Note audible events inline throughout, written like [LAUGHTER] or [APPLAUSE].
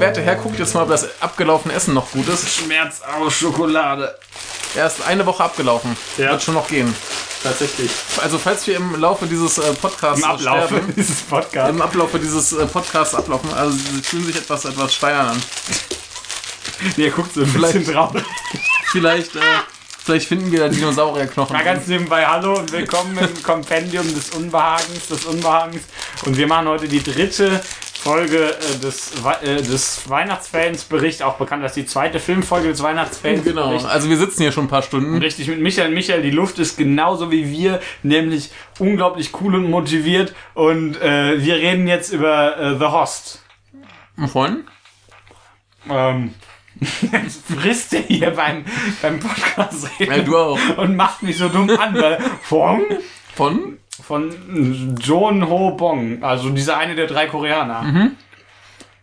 Werte Herr guckt jetzt mal, ob das abgelaufene Essen noch gut ist. Schmerz aus Schokolade. Er ist eine Woche abgelaufen. Ja. Wird schon noch gehen. Tatsächlich. Also falls wir im Laufe dieses äh, Podcasts Im Ablauf sterben, [LAUGHS] dieses Podcasts. im Ablaufe dieses Podcasts ablaufen, also sie fühlen sich etwas etwas steinern an. [LAUGHS] Nee, er guckt so ein Vielleicht- bisschen traurig. Vielleicht, äh, vielleicht finden wir da Dinosaurierknochen. Mal ganz nebenbei Hallo und willkommen im Kompendium des Unbehagens, des Unbehagens. Und wir machen heute die dritte Folge äh, des, äh, des Weihnachtsfansbericht, auch bekannt als die zweite Filmfolge des Weihnachtsfansberichts. Genau, also wir sitzen hier schon ein paar Stunden. Richtig, mit Michael. Michael, die Luft ist genauso wie wir, nämlich unglaublich cool und motiviert. Und äh, wir reden jetzt über äh, The Host. Von? Ähm, jetzt [LAUGHS] frisst er hier beim, beim Podcast reden Ja, du auch. und macht mich so dumm an, weil von, Von? Von John Ho Bong, also dieser eine der drei Koreaner.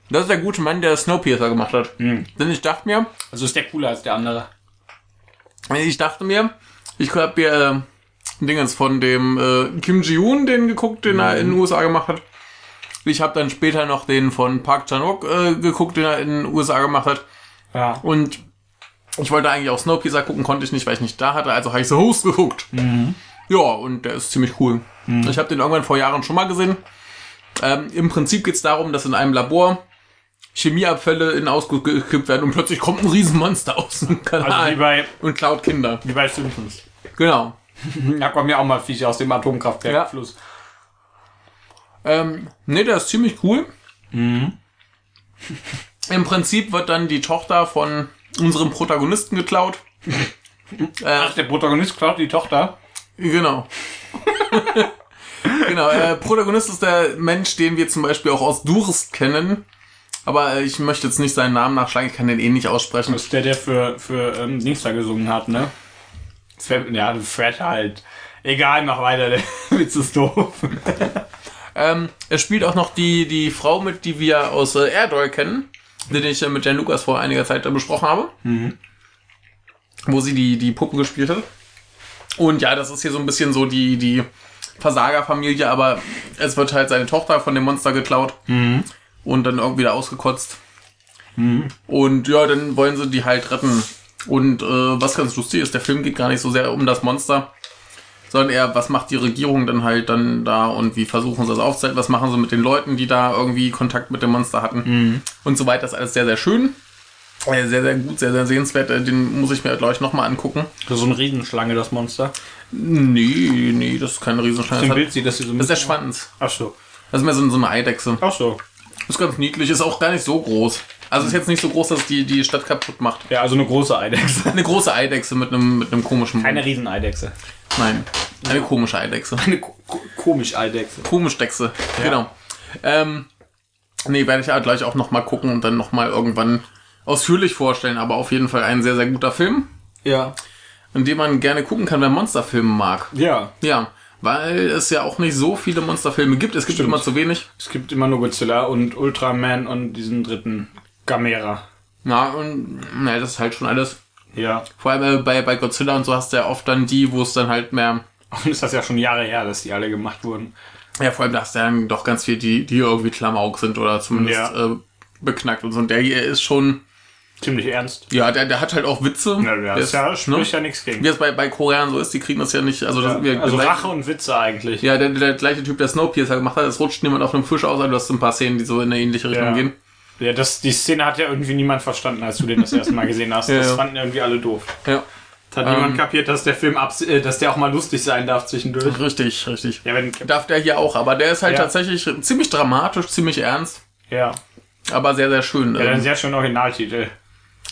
Das ist der gute Mann, der Snowpiercer gemacht hat. Denn ich dachte mir, Also ist der cooler als der andere. ich dachte mir, ich habe mir äh, Dingens von dem äh, Kim Ji-Hoon, den geguckt, den er in den USA gemacht hat. Ich habe dann später noch den von Park Chan-wook äh, geguckt, den er in den USA gemacht hat. Ja. Und ich wollte eigentlich auch Snowpiercer gucken, konnte ich nicht, weil ich nicht da hatte. Also habe ich The Host geguckt. Ja, und der ist ziemlich cool. Ich habe den irgendwann vor Jahren schon mal gesehen. Ähm, Im Prinzip geht's darum, dass in einem Labor Chemieabfälle in Ausguss gekippt werden und plötzlich kommt ein Riesenmonster aus dem Kanal Also wie bei, und klaut Kinder. wie bei Simpsons. Genau. [LAUGHS] Da kommen ja auch mal Viecher aus dem Ja. Atomkraftwerkfluss. Ähm, nee, der ist ziemlich cool. Mhm. [LAUGHS] Im Prinzip wird dann die Tochter von unserem Protagonisten geklaut. [LAUGHS] äh, Ach, der Protagonist klaut die Tochter. Genau. [LAUGHS] genau, äh, Protagonist ist der Mensch, den wir zum Beispiel auch aus Durst kennen. Aber äh, ich möchte jetzt nicht seinen Namen nachschlagen, ich kann den eh nicht aussprechen. Das ist der, der für, für ähm, Dings da gesungen hat, ne? Fred- Ja, Fred halt. Egal, mach weiter, [LAUGHS] der Witz ist doof. [LAUGHS] Ähm, er spielt auch noch die, die Frau mit, die wir aus äh, Airdoy kennen, den ich äh, mit Jan Lukas vor einiger Zeit äh, besprochen habe. Wo sie die, die Puppe gespielt hat. Und ja, das ist hier so ein bisschen so die, die Versagerfamilie, aber es wird halt seine Tochter von dem Monster geklaut und dann irgendwie da ausgekotzt. Und ja, dann wollen sie die halt retten. Und äh, was ganz lustig ist, der Film geht gar nicht so sehr um das Monster, sondern eher, was macht die Regierung dann halt dann da und wie versuchen sie das aufzuhalten, was machen sie mit den Leuten, die da irgendwie Kontakt mit dem Monster hatten und so weiter. Das ist alles sehr, sehr schön. Äh, Sehr, sehr gut, sehr, sehr sehenswert. Äh, Den muss ich mir, glaube ich, nochmal angucken. Das ist so eine Riesenschlange, das Monster. Nee, nee, das ist keine Riesenschlange. Das, hat, Bild sieht das hier so ein das ist der Schwanz. Ach so. Das ist mehr so, so eine Eidechse. Ach so. Ist ganz niedlich, ist auch gar nicht so groß. Also ist jetzt nicht so groß, dass die, die Stadt kaputt macht. Ja, also eine große Eidechse. Eine große Eidechse mit einem, mit einem komischen Keine. Rieseneidechse. Nein, eine komische Eidechse. Eine ko ko komisch Eidechse. Komisch Dechse, genau. Ähm, nee, werde ich ja gleich auch nochmal gucken und dann nochmal irgendwann ausführlich vorstellen. Aber auf jeden Fall ein sehr, sehr guter Film, Ja. in dem man gerne gucken kann, wer Monsterfilme mag. Ja. Ja, weil es ja auch nicht so viele Monsterfilme gibt. Es gibt Stimmt. immer zu wenig. Es gibt immer nur Godzilla und Ultraman und diesen dritten Gamera. Ja, und ne, das ist halt schon alles. Ja. Vor allem äh, bei, bei Godzilla und so hast du ja oft dann die, wo es dann halt mehr. [LAUGHS] Und ist das ja schon Jahre her, dass die alle gemacht wurden. Ja, vor allem da hast du dann doch ganz viel, die, die irgendwie Klamauk sind oder zumindest Ja. äh, beknackt und so. Und der hier ist schon. Ziemlich ernst. Ja, der, der hat halt auch Witze. Ja, Der das ist, ja, ne? spricht ja nichts gegen. Wie es bei, bei Koreanern so ist, die kriegen das ja nicht. Also, das, wir, Also gleich- Rache und Witze eigentlich. Ja, der, der gleiche Typ, der Snowpiercer gemacht hat, es rutscht niemand auf einem Fisch aus, aber du hast ein paar Szenen, die so in eine ähnliche Richtung Ja. gehen. Ja, das, die Szene hat ja irgendwie niemand verstanden, als du den das erste Mal gesehen hast. [LAUGHS] Ja, Das ja. fanden irgendwie alle doof. Ja. Das hat Ähm. niemand kapiert, dass der Film äh, dass der auch mal lustig sein darf zwischendurch. Richtig, richtig. Ja, wenn Darf der hier auch, aber der ist halt Ja. tatsächlich ziemlich dramatisch, ziemlich ernst, ja. aber sehr, sehr schön. Ja, ein Ähm, sehr schöner Originaltitel.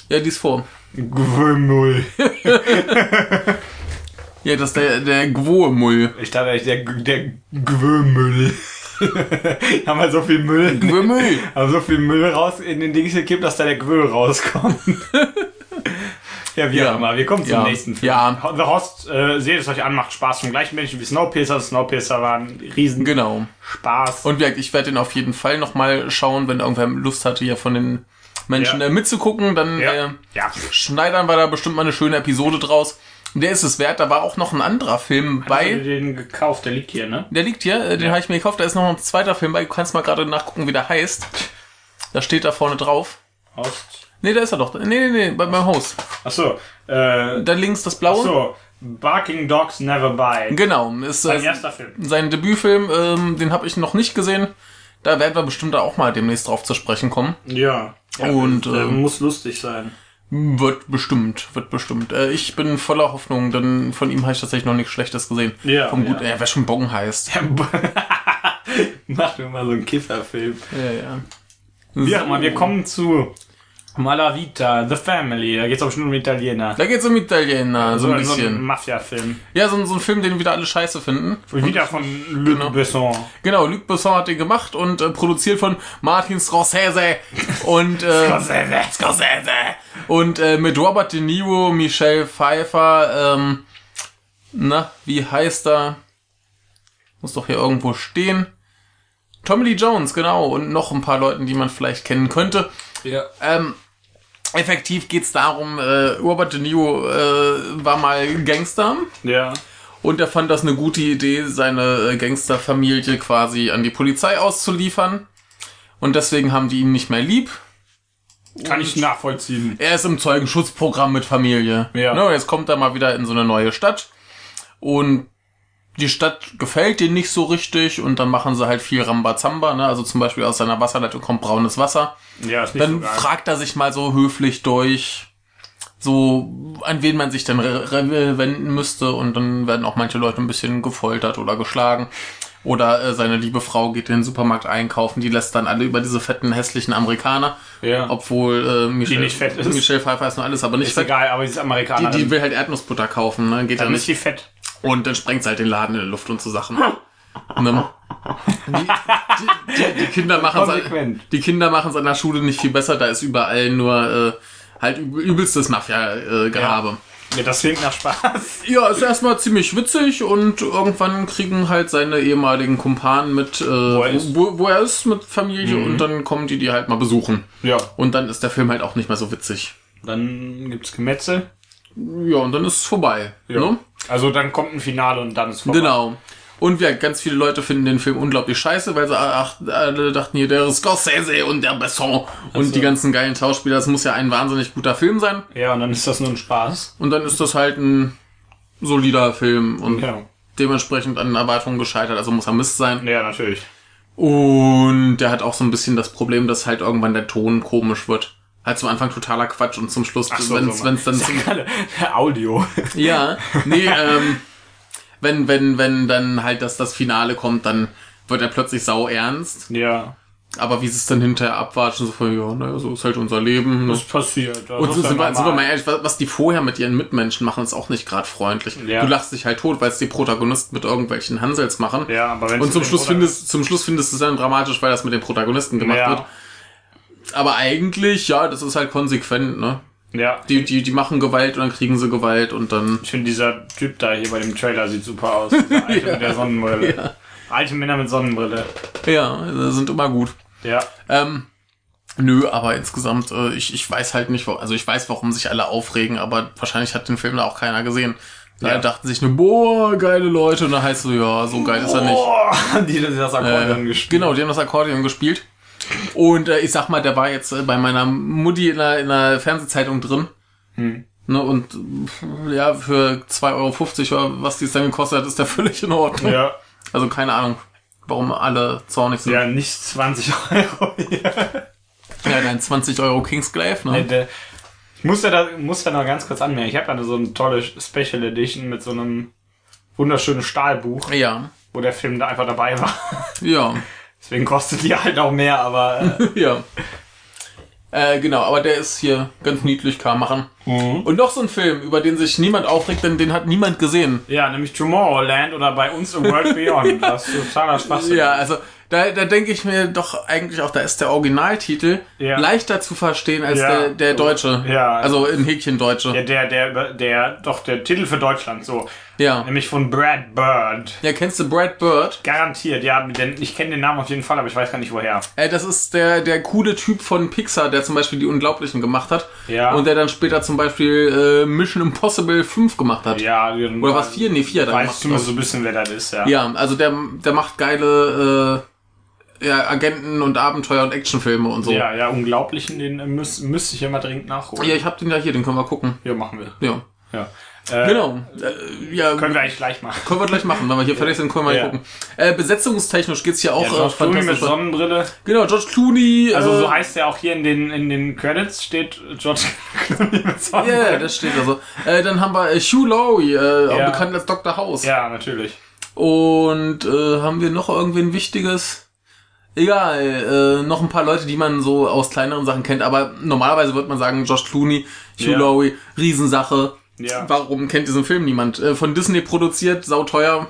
Ja, dies vor. Gwümmel. [LAUGHS] Ja, das ist der, der Gwomull. Ich dachte eigentlich, der, der Gwümmel. [LAUGHS] haben wir so viel Müll. Gwomull. [LAUGHS] Haben so viel Müll raus in den Dings gekippt, dass da der Gwüll rauskommt. ja, wie Ja. auch immer. Wir kommen zum Ja. nächsten Film. Ja. The Host, äh, seht es euch an, macht Spaß vom gleichen Menschen wie Snowpiercer. Snowpiercer war ein riesen Genau. Spaß. Und wie gesagt, ich werde den auf jeden Fall nochmal schauen, wenn irgendwer Lust hatte, hier von den Menschen Ja. äh, mitzugucken, dann ja. äh, ja. schneidern wir da bestimmt mal eine schöne Episode draus. Der ist es wert. Da war auch noch ein anderer Film Hast du bei. den gekauft? Der liegt hier, ne? Der liegt hier, äh, den habe ich mir gekauft. Da ist noch ein zweiter Film bei. Du kannst mal gerade nachgucken, wie der heißt. Da steht da vorne drauf. Ost. Nee, da ist er doch. Nee, nee, nee, bei, beim Haus. Achso. Äh, Da links das blaue. so. Barking Dogs Never Bite. Genau, ist Sein äh, erster Film. sein Debütfilm, ähm, den habe ich noch nicht gesehen. Da werden wir bestimmt auch mal demnächst drauf zu sprechen kommen. Ja. ja Und, ähm, muss lustig sein. Wird bestimmt, wird bestimmt. Äh, ich bin voller Hoffnung, denn von ihm habe ich tatsächlich noch nichts Schlechtes gesehen. Ja, Vom gut, ja. äh, wer schon Bong heißt. [LAUGHS] Mach mir mal so einen Kifferfilm. Ja, ja. Wie auch immer, wir kommen zu Malavita, The Family. Da geht's auch schon um Italiener. Da geht's um Italiener, so ein So ein bisschen. Mafia-Film. Ja, so, ein- so ein Film, den wieder alle scheiße finden. Wieder von Luc Genau. Besson. Genau, Luc Besson hat den gemacht und äh, produziert von Martin Scorsese und äh, Scorsese. Scorsese und äh, mit Robert De Niro, Michelle Pfeiffer, ähm, na, wie heißt er? Muss doch hier irgendwo stehen. Tommy Lee Jones, genau, und noch ein paar Leuten, die man vielleicht kennen könnte. Ja. Ähm, effektiv geht's darum, äh, Robert De Niro äh, war mal Gangster Ja. und er fand das eine gute Idee, seine äh, Gangsterfamilie quasi an die Polizei auszuliefern. Und deswegen haben die ihn nicht mehr lieb. Kann ich nachvollziehen. Er ist im Zeugenschutzprogramm mit Familie. Ja. Ne, jetzt kommt er mal wieder in so eine neue Stadt. Und die Stadt gefällt denen nicht so richtig. Und dann machen sie halt viel Rambazamba. Ne? Also zum Beispiel aus seiner Wasserleitung kommt braunes Wasser. Ja, ist nicht Dann so fragt er sich mal so höflich durch, so an wen man sich denn wenden müsste und dann werden auch manche Leute ein bisschen gefoltert oder geschlagen. Oder äh, seine liebe Frau geht in den Supermarkt einkaufen, die lässt dann alle über diese fetten, hässlichen Amerikaner. Ja. Obwohl äh, Michelle, nicht fett ist. Michelle Pfeiffer ist nur alles, aber nicht Ist fett. egal, aber dieses Die, Amerikaner. die will halt Erdnussbutter kaufen, ne? Geht ja dann ist nicht. die fett. Und dann sprengt sie halt den Laden in die Luft und so Sachen. [LAUGHS] ne? die, die, die, die Kinder machen Konsequent. die Kinder machen es an der Schule nicht viel besser, da ist überall nur äh, halt üb- übelstes Mafia-Gehabe. Ja, das klingt nach Spaß. [LAUGHS] Ja. ist erstmal ziemlich witzig und irgendwann kriegen halt seine ehemaligen Kumpanen mit, äh, wo, er ist. Mhm. wo, wo er ist mit Familie und dann kommen die die halt mal besuchen. Ja. Und dann ist der Film halt auch nicht mehr so witzig. Dann gibt's Gemetzel. Ja, und dann ist es vorbei. Ne? Also dann kommt ein Finale und dann ist vorbei. Genau. Und ja, ganz viele Leute finden den Film unglaublich scheiße, weil sie ach, alle dachten hier, der Scorsese und der Besson und die ganzen geilen Schauspieler, das muss ja ein wahnsinnig guter Film sein. Ja, und dann ist das nur ein Spaß. Und dann ist das halt ein solider Film und Genau. dementsprechend an Erwartungen gescheitert, also muss er Mist sein. Ja, natürlich. Und der hat auch so ein bisschen das Problem, dass halt irgendwann der Ton komisch wird. Halt zum Anfang totaler Quatsch und zum Schluss, so, wenn's, so, wenn's dann gerade, [LAUGHS] Audio. Ja, nee, [LAUGHS] ähm, wenn, wenn, wenn dann halt das, das Finale kommt, dann wird er plötzlich sau ernst. ja. Aber wie sie es dann hinterher abwatschen, so von, ja, naja, so ist halt unser Leben. Ne? Das passiert. Das Und so, ja sind, wir, sind wir mal ehrlich, was, was die vorher mit ihren Mitmenschen machen, ist auch nicht gerade freundlich. Ja. Du lachst dich halt tot, weil es die Protagonisten mit irgendwelchen Hansels machen. Ja, aber wenn Und zum Schluss, findest, zum Schluss findest du es dann dramatisch, weil das mit den Protagonisten gemacht Ja. wird. Aber eigentlich, ja, das ist halt konsequent, ne? Ja. Die, die, die machen Gewalt und dann kriegen sie Gewalt und dann. Ich finde, dieser Typ da hier bei dem Trailer sieht super aus. [LAUGHS] Alte mit der Sonnenbrille. Alte Männer mit Sonnenbrille. Ja, sind immer gut. Ja. Ähm, nö, aber insgesamt, äh, ich, ich weiß halt nicht, wo, also ich weiß, warum sich alle aufregen, aber wahrscheinlich hat den Film da auch keiner gesehen. Da Ja. dachten sich nur, boah, geile Leute, und dann heißt so, ja, so geil ist er nicht. Oh, [LAUGHS] die das das Akkordeon Äh, gespielt. genau, die haben das Akkordeon gespielt. Und äh, ich sag mal, der war jetzt äh, bei meiner Mutti in einer, in einer Fernsehzeitung drin. Hm. Ne, und ja, für 2,50 Euro, was die es dann gekostet hat, ist der [LAUGHS] völlig in Ordnung. Ja. Also keine Ahnung, warum alle zornig sind. Ja, nicht 20 [LAUGHS] Euro hier. Ja, dein 20 Euro Kingsglaive, ne? Nee, der- Ich muss ja da, muss da noch ganz kurz anmerken. Ich habe da so eine tolle Special Edition mit so einem wunderschönen Stahlbuch, Ja, wo der Film da einfach dabei war. ja. [LAUGHS] Deswegen kostet die halt auch mehr, aber äh, [LAUGHS] Ja. Äh, genau, aber der ist hier ganz niedlich, kann machen. Mhm. Und noch so ein Film, über den sich niemand aufregt, denn den hat niemand gesehen. ja, nämlich Tomorrowland oder bei uns im World Beyond. [LAUGHS] Das ist totaler Spaß. Ja, also da, da denke ich mir doch eigentlich auch, da ist der Originaltitel Ja. leichter zu verstehen als Ja. der, der deutsche. Ja. Also in Häkchen Deutsche. Der, der, der, der, doch, der Titel für Deutschland, so. Ja. Nämlich von Brad Bird. Ja, kennst du Brad Bird? Garantiert, ja. Denn ich kenne den Namen auf jeden Fall, aber ich weiß gar nicht woher. Äh, das ist der, der coole Typ von Pixar, der zum Beispiel die Unglaublichen gemacht hat. Ja. Und der dann später zum Beispiel äh, Mission Impossible 5 gemacht hat. Ja, Oder was? 4? Nee, 4 hat er gemacht. zumindest so ein bisschen, wer das ist, ja. Ja, also der, der macht geile ja, Agenten und Abenteuer und Actionfilme und so. Ja, Ja, ja, Unglaublichen, den äh, müß, müsste ich ja mal dringend nachholen. ich habe den ja hier, den können wir gucken. Ja, machen wir. Ja. Ja. Äh, Genau. Äh, ja, Können wir eigentlich gleich machen. können wir gleich machen, wenn wir hier fertig sind, können wir mal Ja. gucken. Äh, besetzungstechnisch geht's hier auch Ja, George äh, Clooney mit. Sonnenbrille. Genau, George Clooney. Also äh, so heißt er auch hier in den, in den Credits, steht George [LAUGHS] Clooney mit Ja, Sonnenbrille. yeah, das steht also. Äh, dann haben wir äh, Hugh Laurie, äh, auch Ja. bekannt als Dr. House. Ja, natürlich. Und äh, haben wir noch irgendwie ein wichtiges? Egal, äh, noch ein paar Leute, die man so aus kleineren Sachen kennt, aber normalerweise wird man sagen, Josh Clooney, Hugh Ja. Laurie, Riesensache. Ja. Warum kennt diesen Film niemand? Äh, von Disney produziert, sauteuer,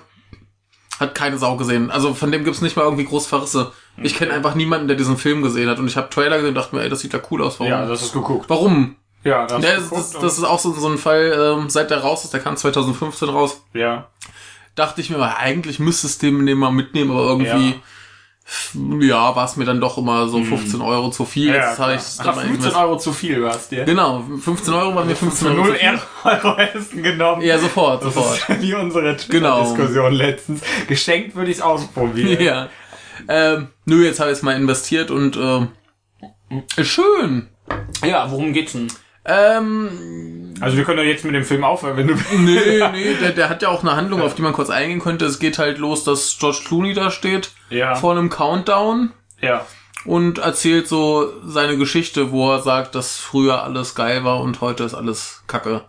hat keine Sau gesehen. Also von dem gibt's nicht mal irgendwie groß Verrisse. Ich kenne einfach niemanden, der diesen Film gesehen hat. Und ich habe Trailer gesehen und dachte mir, ey, das sieht ja cool aus. Warum? Ja, das ist geguckt. Warum? Ja, das Ja, ist das, das, ist auch so, so ein Fall, ähm, seit der raus ist, der kam 2015 raus, ja. dachte ich mir, mal, eigentlich müsstest du den mal mitnehmen, aber irgendwie, ja, war es mir dann doch immer so 15 Euro zu viel. ja, Jetzt habe ich Ach, dann 15 irgendwas- Euro zu viel war es dir. Genau, 15 Euro waren mir 15 Euro. Null zu viel. Euro Essen genommen. Ja, sofort, Das sofort. ist [LAUGHS] wie unsere Genau. Diskussion letztens. Geschenkt würde ich es ausprobieren. Ja. Ähm, nö, jetzt habe ich es mal investiert und ähm, ist schön. ja, worum geht's denn? Ähm, Also wir können doch jetzt mit dem Film aufhören, wenn du... [LAUGHS] nee, [LAUGHS] nee, der, der hat ja auch eine Handlung, auf die man kurz eingehen könnte. Es geht halt los, dass George Clooney da steht Ja. vor einem Countdown Ja. und erzählt so seine Geschichte, wo er sagt, dass früher alles geil war und heute ist alles Kacke.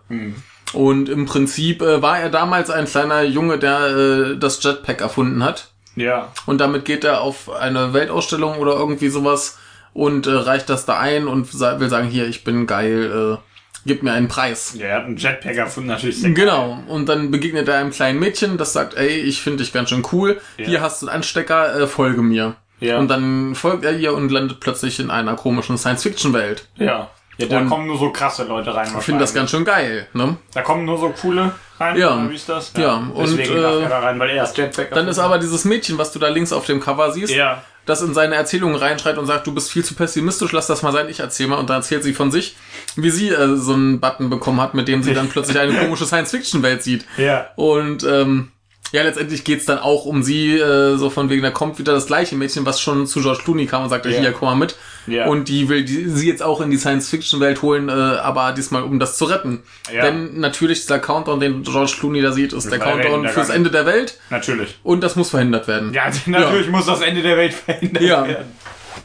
Und im Prinzip äh, war er damals ein kleiner Junge, der äh, das Jetpack erfunden hat. Ja. Und damit geht er auf eine Weltausstellung oder irgendwie sowas und äh, reicht das da ein und sa will sagen, hier, ich bin geil, äh, gib mir einen Preis. Ja, er hat einen Jetpack erfunden, natürlich. sehr Genau. Und dann begegnet er einem kleinen Mädchen, das sagt, ey, ich finde dich ganz schön cool. Ja. Hier hast du einen Anstecker, äh, folge mir. Ja. Und dann folgt er ihr und landet plötzlich in einer komischen Science-Fiction-Welt. Ja. Ja, da Und- kommen nur so krasse Leute rein. Ich finde das ganz schön geil, ne? Da kommen nur so coole rein, Ja. wie ist das? Ja, und, Deswegen äh, er da rein, weil er das Jetpack Dann ist aber dieses Mädchen, was du da links auf dem Cover siehst, Ja. Das in seine Erzählungen reinschreit und sagt, du bist viel zu pessimistisch, lass das mal sein, ich erzähl mal. Und dann erzählt sie von sich, wie sie äh, so einen Button bekommen hat, mit dem sie dann [LAUGHS] plötzlich eine komische Science-Fiction-Welt sieht. Ja. Und ähm, ja, letztendlich geht's dann auch um sie, äh, so von wegen, da kommt wieder das gleiche Mädchen, was schon zu George Clooney kam und sagte, Ja. hier, komm mal mit. Ja. Und die will die, sie jetzt auch in die Science-Fiction-Welt holen, äh, aber diesmal um das zu retten. Ja. Denn natürlich dieser Countdown, den George Clooney da sieht, ist der Weil er Countdown der fürs Ende der Welt Natürlich. und das muss verhindert werden. [LAUGHS] Ja, natürlich muss das Ende der Welt verhindert Ja. werden.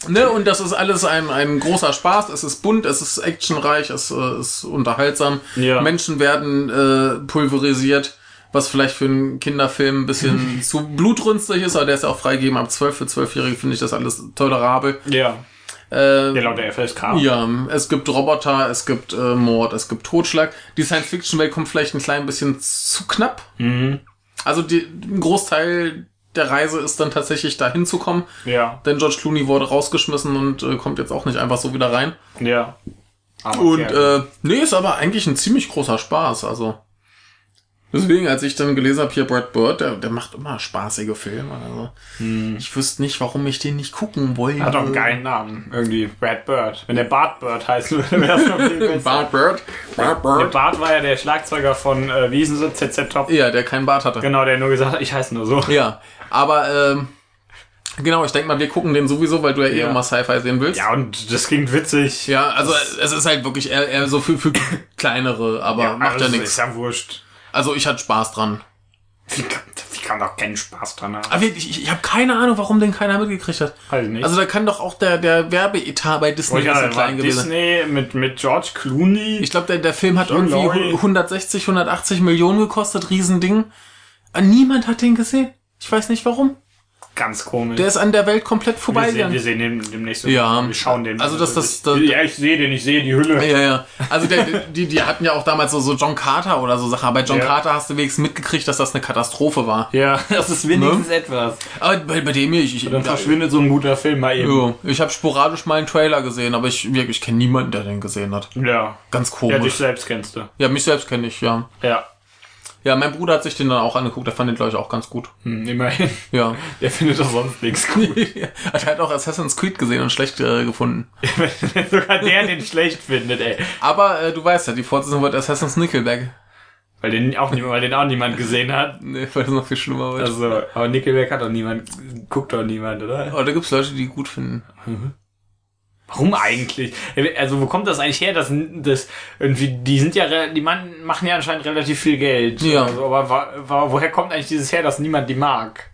Ne, und das ist alles ein, ein großer Spaß. Es ist bunt, es ist actionreich, es äh, ist unterhaltsam. Ja. Menschen werden äh, pulverisiert, was vielleicht für einen Kinderfilm ein bisschen [LAUGHS] zu blutrünstig ist, aber der ist ja auch freigegeben ab 12. Für 12-Jährige finde ich das alles tolerabel. Ja. Äh, Ja, laut der FSK. ja, es gibt Roboter, es gibt äh, Mord, es gibt Totschlag. Die Science-Fiction-Welt kommt vielleicht ein klein bisschen zu knapp. Mhm. Also die, ein Großteil der Reise ist dann tatsächlich dahin zu kommen. Ja. Denn George Clooney wurde rausgeschmissen und äh, kommt jetzt auch nicht einfach so wieder rein. Ja. Aber Und äh, nee, ist aber eigentlich ein ziemlich großer Spaß. Also deswegen, als ich dann gelesen habe, hier Brad Bird, der, der macht immer spaßige Filme. Also ich wüsste nicht, warum ich den nicht gucken wollte. Hm. hat auch einen geilen Namen. Irgendwie Brad Bird. Wenn der Bart Bird heißen würde, [LAUGHS] wäre es noch viel besser. Bart Bird. Bart Der Bird. Bart war ja der Schlagzeuger von, äh, wie hießen sie, ZZ Top. Ja, der keinen Bart hatte. Genau, der nur gesagt hat, ich heiße nur so. Ja, aber ähm, genau, ich denke mal, wir gucken den sowieso, weil du ja eh Ja. immer Sci-Fi sehen willst. Ja, und das klingt witzig. Ja, also es ist halt wirklich eher, eher so für, für [COUGHS] kleinere, aber macht ja also nichts. Ist ja wurscht. Also ich hatte Spaß dran. Wie kann, wie kann doch keinen Spaß dran haben? Aber ich, ich, ich habe keine Ahnung, warum den keiner mitgekriegt hat. Ich nicht. Also da kann doch auch der, der Werbeetat bei Oh Disney ja, ja, war klein gewesen sein. Disney mit, mit George Clooney. Ich glaube, der, der Film hat Hugh irgendwie Laurie. 160, 180 Millionen gekostet, Riesending. Ah, Niemand hat den gesehen. Ich weiß nicht warum. Ganz komisch. Der ist an der Welt komplett wir, sehen, wir sehen den demnächst. Ja. Wir schauen den. Also das- das- das- ja, ich sehe den, ich sehe die Hülle. Ja, ja. Also der, die, die hatten ja auch damals so, so John Carter oder so Sachen. Aber bei John Ja. Carter hast du wenigstens mitgekriegt, dass das eine Katastrophe war. Ja, das ist wenigstens etwas. Aber bei, bei dem hier, ich, ich, Dann verschwindet so ein guter Film mal eben. ja, ich habe sporadisch mal einen Trailer gesehen, aber ich, wirklich, ich kenne niemanden, der den gesehen hat. Ja. Ganz Ja, komisch. dich selbst kennst du. Ja, mich selbst kenne ich, ja. Ja. Ja, mein Bruder hat sich den dann auch angeguckt, der fand den, glaube ich, auch ganz gut. Hm, immerhin. Ja. [LAUGHS] Der findet doch sonst nichts gut. [LAUGHS] er hat auch Assassin's Creed gesehen und schlecht äh, gefunden. [LAUGHS] Sogar der den schlecht findet, ey. Aber äh, du weißt ja, die Fortsetzung wird Assassin's Nickelback. Weil den auch niemand, weil den auch niemand gesehen hat. Nee, weil das noch viel schlimmer wird. Also, aber Nickelback hat doch niemand, guckt doch niemand, oder? Aber da gibt's Leute, die gut finden. Warum eigentlich? Also, wo kommt das eigentlich her, dass, das irgendwie, die sind ja, die Mann, machen ja anscheinend relativ viel Geld. Ja. Also, aber wa, woher kommt eigentlich dieses her, dass niemand die mag?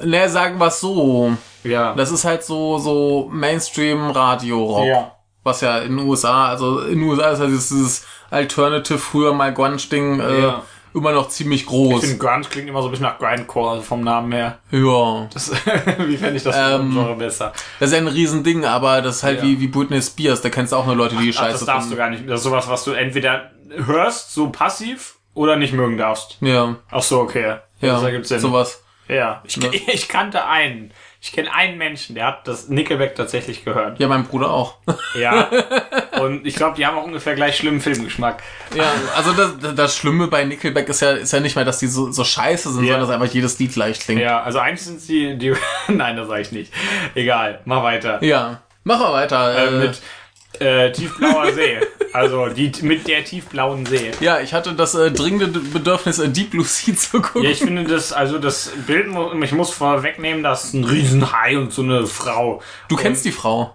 Ne, sagen wir so. Ja. Das ist halt so, so Mainstream-Radio-Rock. Was ja in den USA, also in den USA ist halt dieses, dieses Alternative, früher mal Grunge-Ding, äh, Ja. Immer noch ziemlich Ich groß. finde, Grunge klingt immer so ein bisschen nach Grindcore, also vom Namen her. Ja. Das, [LAUGHS] wie fände ich das Ähm, Genre besser? Das ist ja ein Riesending, aber das ist halt Ja. wie, wie Britney Spears, da kennst du auch nur Leute, die Ach, scheiße das darfst du gar nicht. Das ist sowas, was du entweder hörst, so passiv, oder nicht mögen darfst. Ja, Ach so, okay. ja, Das ergibt Sinn. sowas. Ja, ich, Ne? [LAUGHS] ich kannte einen. Ich kenne einen Menschen, der hat das Nickelback tatsächlich gehört. Ja, mein Bruder auch. [LAUGHS] Ja. Und ich glaube, die haben auch ungefähr gleich schlimmen Filmgeschmack. ja, also das, das Schlimme bei Nickelback ist ja, ist ja nicht mal, dass die so, so scheiße sind, Ja. sondern dass einfach jedes Lied gleich klingt. Ja, also eigentlich sind sie die. [LAUGHS] Nein, das sage ich nicht. Egal, mach weiter. Ja. Mach mal weiter. Äh, Äh, mit äh, tiefblauer [LAUGHS] See. Also die mit der tiefblauen See. ja, ich hatte das äh, dringende Bedürfnis, äh, Deep Blue Sea [LAUGHS] zu gucken. Ja, ich finde das, also das Bild, mu- ich muss vorwegnehmen, das ist ein Riesenhai und so eine Frau. du kennst die Frau.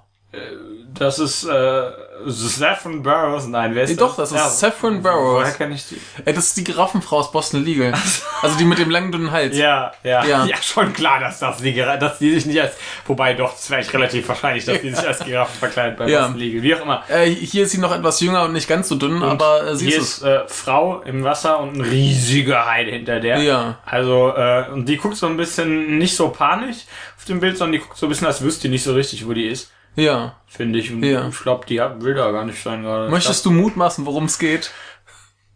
Das ist äh, Saffron Burrows. Nein, wer ist Nee, doch, das ist Ja, Saffron Woher Burrows. kenne ich die? Äh, das ist die Giraffenfrau aus Boston Legal. Also die mit dem langen, dünnen Hals. Ja, ja, Ja. ja. schon klar, dass das die, dass die sich nicht als, wobei doch, das wäre eigentlich relativ wahrscheinlich, dass die sich als Giraffen verkleidet bei Ja. Boston Legal. Wie auch immer. Äh, hier ist sie noch etwas jünger und nicht ganz so dünn, aber äh, sie Hier ist es. ist äh, Frau im Wasser und ein riesiger Hai hinter der. Ja. Also, äh, und die guckt so ein bisschen nicht so panisch auf dem Bild, sondern die guckt so ein bisschen, als wüsste die nicht so richtig, wo die ist. Ja. Finde ich. Und Ja. ich glaube, die will da gar nicht sein gerade. Möchtest du mutmaßen, worum es geht?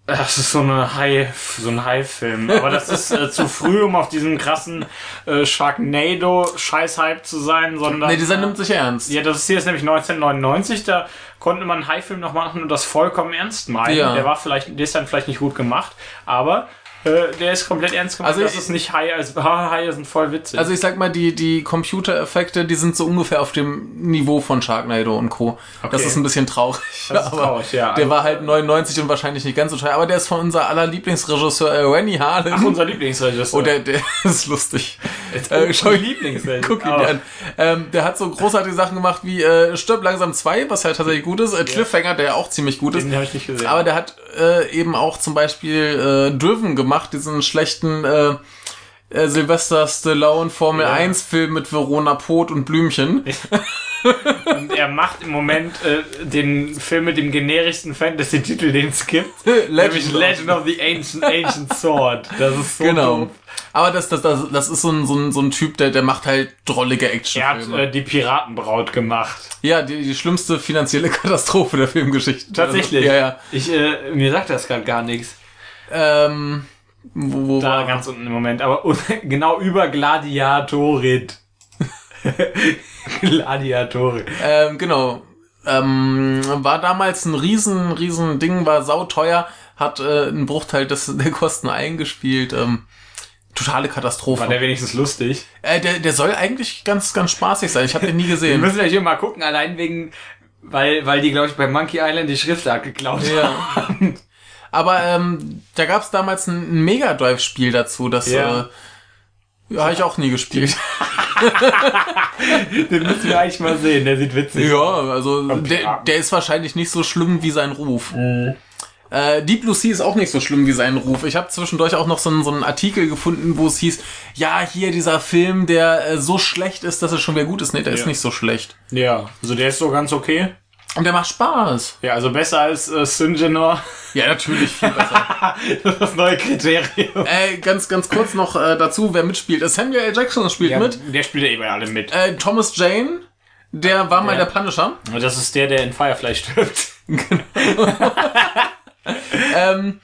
Das ist so eine Hai, so ein Hai-Film. Aber das ist äh, zu früh, um auf diesem krassen äh, Sharknado-Scheiß-Hype zu sein, sondern. Nee, dieser nimmt sich ernst. Ja, das ist hier ist nämlich 1999, da konnte man einen Hai-Film noch machen und das vollkommen ernst meinen. Ja. Der war vielleicht, der ist dann vielleicht nicht gut gemacht, aber der ist komplett ernst gemacht. Also das ich- ist nicht Hai, als ha, Haie sind voll witzig. Also ich sag mal, die, die Computereffekte, die sind so ungefähr auf dem Niveau von Sharknado und Co. Das Okay. ist ein bisschen traurig. Das ist aber traurig, ja. Der Also- war halt 99 und wahrscheinlich nicht ganz so teuer. Aber der ist von unser aller Lieblingsregisseur äh, Rennie Harlan. Ach, unser Lieblingsregisseur. Oh, der, der [LAUGHS] ist lustig. Äh, schau Lieblingsregisseur. [LAUGHS] guck ihn Oh. dir an. Ähm, der hat so großartige Sachen gemacht wie äh, Stirb langsam 2, was halt tatsächlich gut ist. Äh, Cliffhanger, der auch ziemlich gut ist. Den habe ich nicht gesehen. Aber der hat äh, eben auch zum Beispiel äh, Driven gemacht, diesen schlechten äh, äh, Sylvester Stallone Formel Ja. 1 Film mit Verona Pot und Blümchen. Und er macht im Moment äh, den Film mit dem generischsten Fantasy-Titel, den es gibt. [LAUGHS] nämlich Legend of the Ancient, Ancient Sword. Das ist so Genau. doof. Aber das, das, das, das ist so ein, so ein, so ein Typ, der, der macht halt drollige Er hat äh, die Piratenbraut gemacht. ja, die, die schlimmste finanzielle [LAUGHS] Katastrophe der Filmgeschichte. Tatsächlich. Also, ja, ja. Ich, äh, mir sagt das gerade gar nichts. Ähm, wo, wo Da war ganz unten im Moment. Aber [LAUGHS] genau über Gladiatorit. [LAUGHS] Gladiatorit. Ähm, genau. Ähm, war damals ein riesen, riesen Ding, war sauteuer, hat äh, einen Bruchteil des, der Kosten eingespielt. Ähm, totale Katastrophe. War der wenigstens lustig? äh, der, der soll eigentlich ganz, ganz spaßig sein. Ich habe den nie Wir gesehen. müssen ja hier mal gucken, allein wegen, weil, weil die, glaube ich, bei Monkey Island die Schriftart geklaut haben. Ja. Aber ähm, da gab es damals ein, ein Mega Drive-Spiel dazu, das Ja. äh, ja, habe ich auch nie gespielt. [LAUGHS] Den müssen wir eigentlich mal sehen, der sieht witzig ja, aus. also der, der ist wahrscheinlich nicht so schlimm wie sein Ruf. Äh, Deep Blue Sea ist auch nicht so schlimm wie sein Ruf. Ich habe zwischendurch auch noch so einen, so einen Artikel gefunden, wo es hieß, ja, hier dieser Film, der äh, so schlecht ist, dass er schon wieder gut ist. Nee, der ist Ja. nicht so schlecht. Ja, also der ist so ganz okay. Und der macht Spaß. Ja, also besser als äh, Syngenor. Ja, natürlich viel besser. [LAUGHS] das neue Kriterium. äh, ganz, ganz kurz noch äh, dazu, wer mitspielt. Äh, Samuel L. Jackson spielt Ja, mit. Der spielt ja bei alle mit. Äh, Thomas Jane, der war mal Der- Punisher. Das ist der, der in Firefly stirbt. [LAUGHS] Ähm,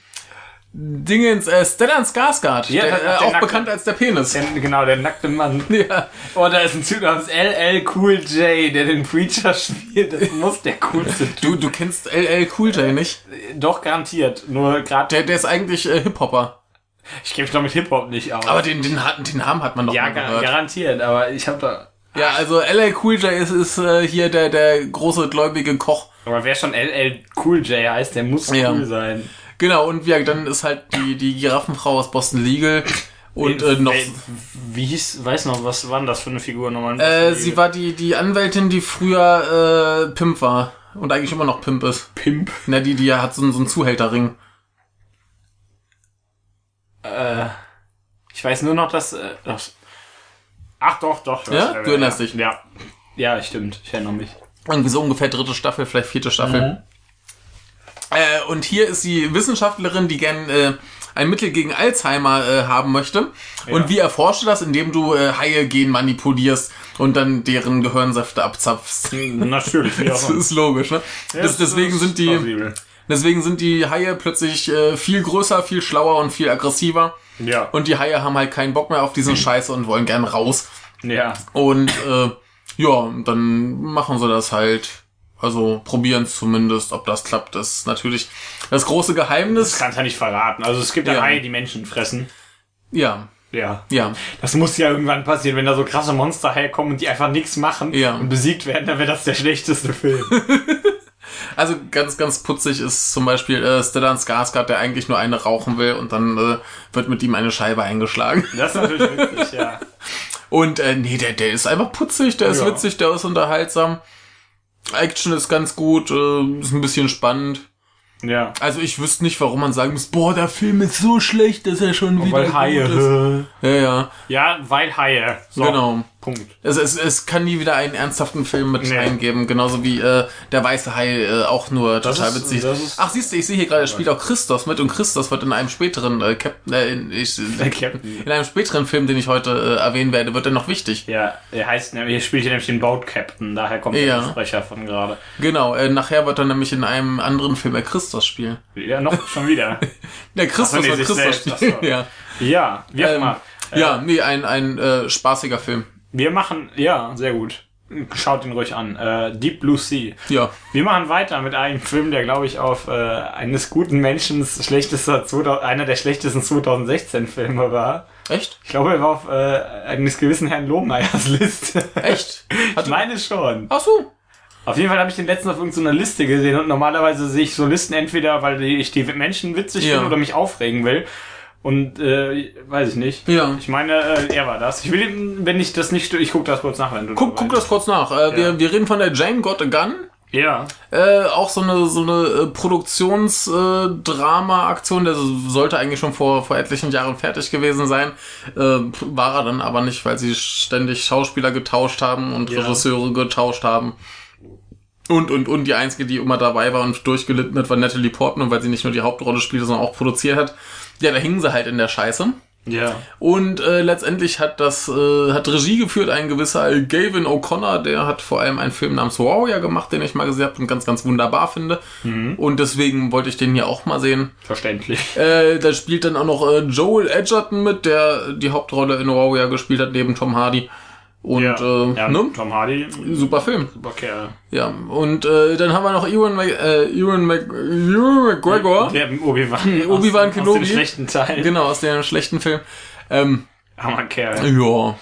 Dingens, äh, Stellan Skarsgård, Ja, der, der- äh, der auch nackte- bekannt als der Penis. Der, genau, der nackte Mann. ja. Oh, da ist ein Typ namens LL Cool J, der den Preacher [LAUGHS] spielt. Das muss der coolste Typ. Du, du kennst LL Cool J nicht? Doch, garantiert. Nur gerade, Der, der ist eigentlich äh, Hip-Hopper. ich kenne mich doch mit Hip-Hop nicht aus. Aber den, den, den Namen hat man doch ja, gar, gehört. garantiert. Aber ich habe da... Ja, also LL Cool J ist, ist äh, hier der, der große gläubige Koch. Aber wer schon LL Cool J heißt, der muss Ja. cool sein. Genau, und ja, dann ist halt die, die Giraffenfrau aus Boston Legal und äh, noch. Ey, Wie hieß, weiß noch, was war denn das für eine Figur nochmal? Äh, sie war die, die Anwältin, die früher äh, Pimp war. Und eigentlich immer noch Pimp ist. Pimp. Na, die, die hat so, einen- so einen Zuhälterring. Äh, ich weiß nur noch, dass. Äh, das, ach doch, doch. weiß, Ja? Du erinnerst ja. dich. Ja. Ja, stimmt. Ich erinnere mich. Irgendwie so ungefähr dritte Staffel, vielleicht vierte Staffel. Äh, und hier ist die Wissenschaftlerin, die gern äh, ein Mittel gegen Alzheimer äh, haben möchte. Und wie erforscht du das? Indem du äh, Haie gen manipulierst und dann deren Gehirnsäfte abzapfst. [LAUGHS] Natürlich, auch Das ist logisch, ne? Ja, das, deswegen sind die, plausibel. deswegen sind die Haie plötzlich äh, viel größer, viel schlauer und viel aggressiver. Ja. Und die Haie haben halt keinen Bock mehr auf diesen [CLEARS THROAT] Scheiß und wollen gern raus. ja. Und äh, ja, dann machen sie das halt. Also probieren es zumindest, ob das klappt, ist natürlich das große Das Geheimnis. kannst du ja nicht verraten. Also es gibt ja, Ja. Haie, die Menschen fressen. Ja, Ja. ja, Das muss ja irgendwann passieren, wenn da so krasse Monster herkommen und die einfach nichts machen Ja. und besiegt werden, dann wäre das der schlechteste Film. [LAUGHS] Also ganz, ganz putzig ist zum Beispiel äh, Stellan Skarsgård, der eigentlich nur eine rauchen will und dann äh, wird mit ihm eine Scheibe eingeschlagen. Das ist natürlich witzig, ja. Und äh, nee, der, der ist einfach putzig, der ist Ja. witzig, der ist unterhaltsam. Action ist ganz gut, äh, ist ein bisschen spannend. Ja. Also ich wüsste nicht, warum man sagen muss, boah, der Film ist so schlecht, dass er schon wieder Weil gut ist. Haie. Ja, ja, Ja, weil Haie. So, genau. Punkt. Es, es, es kann nie wieder einen ernsthaften Film mit Nee. Haien geben, genauso wie äh, der weiße Hai äh, auch nur Das total ist- witzig. Ach, siehst du, ich sehe hier gerade, es spielt auch Christos mit und Christos wird in einem späteren äh, Captain, äh, in, ich, Captain. in einem späteren Film, den ich heute äh, erwähnen werde, wird er noch wichtig. Ja, er heißt, hier spielt hier nämlich den Boat Captain, daher kommt Ja. der Sprecher von gerade. Genau, äh, nachher wird er nämlich in einem anderen Film äh, Christos spielen. Ja, noch schon wieder. [LAUGHS] Der Christos Ach nee, wird Christos spielen, [LAUGHS] ja. Ja, wie auch Ähm, immer. ja, nee, ein, ein äh, spaßiger Film. Wir machen, ja, sehr gut. Schaut ihn ruhig an. Äh, Deep Blue Sea. Ja. Wir machen weiter mit einem Film, der, glaube ich, auf äh, eines guten Menschen schlechtester 2000, einer der schlechtesten 2016 Filme war. Echt? Ich glaube, er war auf äh, eines gewissen Herrn Lohmeyers Liste. Echt? [LAUGHS] ich meine schon. Ach so. Auf jeden Fall habe ich den letzten auf irgendeiner Liste gesehen und normalerweise sehe ich so Listen entweder, weil ich die Menschen witzig Ja. finde oder mich aufregen will. Und äh, weiß ich nicht. Ja. Ich meine, äh, er war das. Ich will, ihn, wenn ich das nicht, ich gucke das kurz nach, wenn du. Guck, guck das kurz nach. Äh, wir, wir reden von der Jane Got a Gun. Ja. Äh, auch so eine so eine äh, Produktionsdrama-Aktion, der sollte eigentlich schon vor vor etlichen Jahren fertig gewesen sein, äh, war er dann aber nicht, weil sie ständig Schauspieler getauscht haben und Ja. Regisseure getauscht haben. Und, und, und die einzige, die immer dabei war und durchgelitten hat, war Natalie Portman, weil sie nicht nur die Hauptrolle spielte, sondern auch produziert hat. Ja, da hingen sie halt in der Scheiße. Ja. Und äh, letztendlich hat das äh, hat Regie geführt ein gewisser Gavin O'Connor, der hat vor allem einen Film namens Warrior gemacht, den ich mal gesehen habe und ganz ganz wunderbar finde. Und deswegen wollte ich den hier auch mal sehen. Verständlich. Äh, da spielt dann auch noch äh, Joel Edgerton mit, der die Hauptrolle in Warrior gespielt hat neben Tom Hardy. Und äh, ja, ne? Tom Hardy, super Film. super Kerl. Ja, und äh, dann haben wir noch Ewan, Mac äh, Ewan, Mac Ewan McGregor. Der Obi-Wan. Obi-Wan aus, Kenobi. Aus dem schlechten Teil. Genau, aus dem schlechten Film. Ähm, Hammer Kerl. Ja.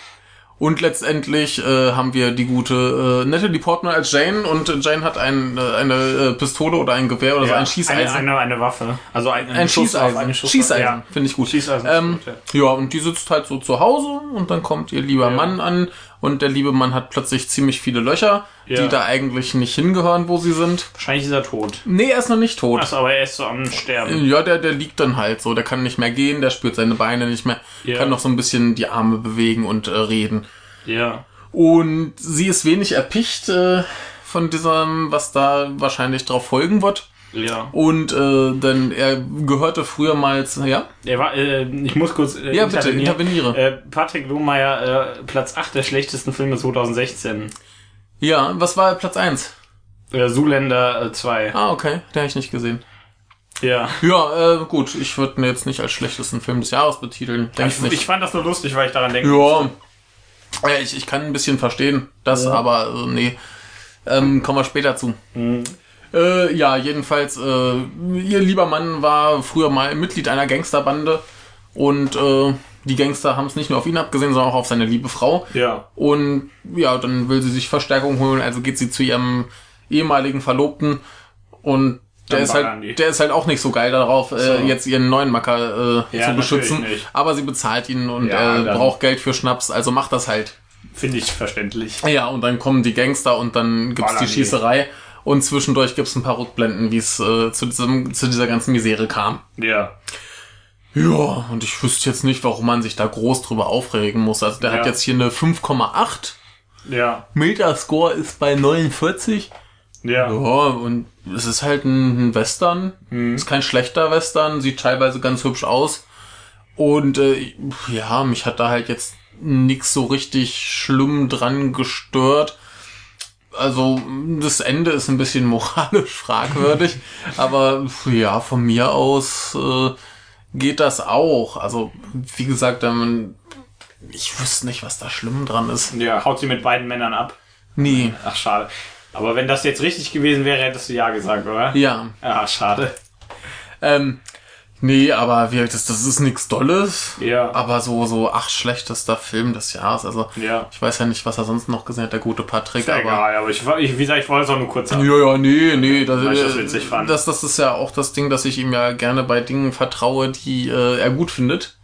Und letztendlich äh, haben wir die gute äh, Natalie Portman als Jane und äh, Jane hat ein, äh, eine äh, Pistole oder ein Gewehr oder so ein Schießeisen. Eine, eine, eine Waffe. Also ein, ein Schießeisen. Eine Schusswaffe. Schießeisen, Ja. finde ich gut. Schießeisen Ähm, gut, ja. ja, und die sitzt halt so zu Hause und dann kommt ihr lieber Ja. Mann an und der liebe Mann hat plötzlich ziemlich viele Löcher, Ja. die da eigentlich nicht hingehören, wo sie sind. Wahrscheinlich ist er tot. Nee, er ist noch nicht tot. Achso, aber er ist so am Sterben. Ja, der, der liegt dann halt so, der kann nicht mehr gehen, der spürt seine Beine nicht mehr, Ja. kann noch so ein bisschen die Arme bewegen und äh, reden. Ja. Und sie ist wenig erpicht äh, von diesem, was da wahrscheinlich drauf folgen wird. Ja. Und äh, denn er gehörte früher mal, zu, ja, Er war, äh, ich muss kurz äh, ja bitte interveniere. Äh, Patrick Lohmeier, äh, Platz 8 der schlechtesten Filme 2016. ja, was war Platz eins? Äh, Zuländer äh, 2. Ah, okay, den habe ich nicht gesehen. Ja. Ja, äh, gut, ich würde ihn jetzt nicht als schlechtesten Film des Jahres betiteln. Denk Ich, ich fand das nur lustig, weil ich daran denke. Ja, ja ich, ich kann ein bisschen verstehen, das, aber äh, nee, ähm, kommen wir später zu. Äh, ja, jedenfalls, äh, ihr lieber Mann war früher mal Mitglied einer Gangsterbande und äh, die Gangster haben es nicht nur auf ihn abgesehen, sondern auch auf seine liebe Frau. Ja. Und ja, dann will sie sich Verstärkung holen, also geht sie zu ihrem ehemaligen Verlobten und der ist halt, der ist halt auch nicht so geil darauf, So. äh, jetzt ihren neuen Macker äh, Ja, zu beschützen. Aber sie bezahlt ihn und Ja, äh, dann- braucht Geld für Schnaps, also macht das halt. Finde ich verständlich. Ja, und dann kommen die Gangster und dann gibt's Ballern die die. Und zwischendurch gibt's ein paar Rückblenden, wie es äh, zu, diesem, zu dieser ganzen Misere kam. Ja. Ja, und ich wüsste jetzt nicht, warum man sich da groß drüber aufregen muss. Also der Ja. hat jetzt hier eine 5,8. Ja. Metascore ist bei 49. Ja. Ja, und es ist halt ein, Western. Ist kein schlechter Western, sieht teilweise ganz hübsch aus. Und äh, ja, mich hat da halt jetzt nix so richtig schlimm dran gestört. Also das Ende ist ein bisschen moralisch [LAUGHS] fragwürdig, aber ja, von mir aus äh, geht das auch. Also wie gesagt, ähm, ich wüsste nicht, was da schlimm dran ist. Ja, haut sie mit beiden Männern ab. Nie. Ach, schade. Aber wenn das jetzt richtig gewesen wäre, hättest du ja gesagt, oder? Ja. Ja, schade. Ähm, nee, aber wie, das, das ist nichts Dolles. Ja. Aber so, so acht schlechtester Film des Jahres. Also, Ja. ich weiß ja nicht, was er sonst noch gesehen hat, der gute Patrick. Ist ja aber egal, aber ich, ich, wie gesagt, ich wollte es auch nur kurz sagen. Ja, ja, nee, nee. Das, Weil ich das äh, witzig fand. Das, das ist ja auch das Ding, dass ich ihm ja gerne bei Dingen vertraue, die äh, er gut findet.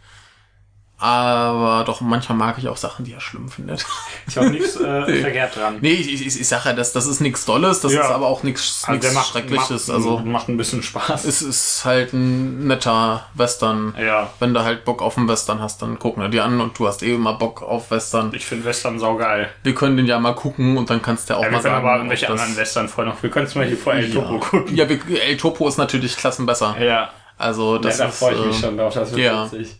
Aber doch manchmal mag ich auch Sachen, die er schlimm findet. Ist ja auch nichts äh, verkehrt dran. nee, ich, ich, ich sage ja, das, das ist nichts Dolles, das Ja. ist aber auch nichts Also macht, Schreckliches. macht, also macht ein bisschen Spaß. es ist halt ein netter Western. ja. Wenn du halt Bock auf einen Western hast, dann gucken wir dir an und du hast eh immer Bock auf Western. Ich finde Western saugeil. Wir können den ja mal gucken und dann kannst du ja auch Ja, wir mal können sagen. aber ob irgendwelche das- anderen Western vorher noch. Wir können zum Beispiel vor El Topo ja. gucken. Ja, wir, El Topo ist natürlich klassen besser. Ja. Also ja, das da ist, freue ich mich äh, schon drauf. Das wird ja. witzig.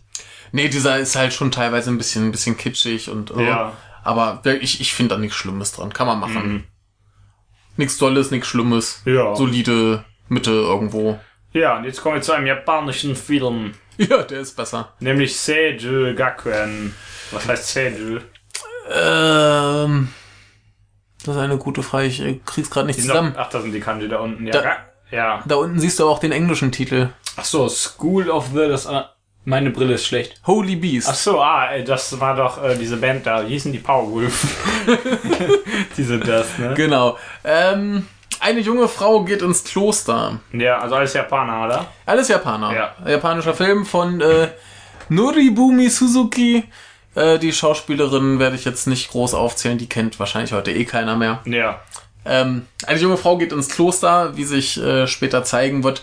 Nee, dieser ist halt schon teilweise ein bisschen, ein bisschen kitschig und äh, Ja. aber ich, ich finde da nichts Schlimmes dran. Kann man machen. Nichts Dolles, nichts Schlimmes. Mhm. Ja. Solide Mitte irgendwo. Ja, und jetzt kommen wir zu einem japanischen Film. [LAUGHS] Ja, der ist besser. Nämlich Seiju Gakuen. Was heißt Seiju? Ähm, das ist eine gute Frage. Ich äh, krieg's gerade nicht Die zusammen. Noch, ach, da sind die Kanji da unten. Ja. Da- ja. Da unten siehst du aber auch den englischen Titel. Ach so, School of the... Das, meine Brille ist schlecht. Holy Beast. Ach so, ah, das war doch äh, diese Band da. Wie hießen die Powerwolf? [LAUGHS] die sind das, ne? Genau. Ähm, eine junge Frau geht ins Kloster. Ja, also alles Japaner, oder? Alles Japaner. Ja. Japanischer Film von äh, Noribumi Suzuki. Äh, die Schauspielerin werde ich jetzt nicht groß aufzählen, die kennt wahrscheinlich heute eh keiner mehr. Ja. Ähm, eine junge Frau geht ins Kloster, wie sich äh, später zeigen wird,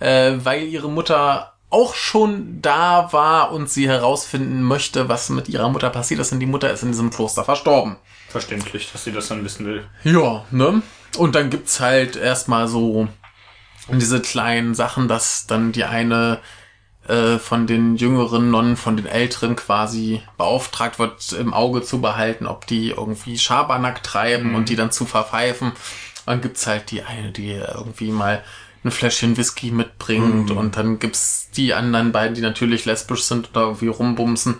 äh, weil ihre Mutter auch schon da war und sie herausfinden möchte, was mit ihrer Mutter passiert ist. Und die Mutter ist in diesem Kloster verstorben. Verständlich, dass sie das dann wissen will. Ja, ne? Und dann gibt's halt erstmal so diese kleinen Sachen, dass dann die eine äh, von den jüngeren Nonnen, von den älteren quasi beauftragt wird, im Auge zu behalten, ob die irgendwie Schabernack treiben und die dann zu verpfeifen. Dann gibt's halt die eine, die irgendwie mal ein Fläschchen Whisky mitbringt und dann gibt's die anderen beiden, die natürlich lesbisch sind oder irgendwie rumbumsen.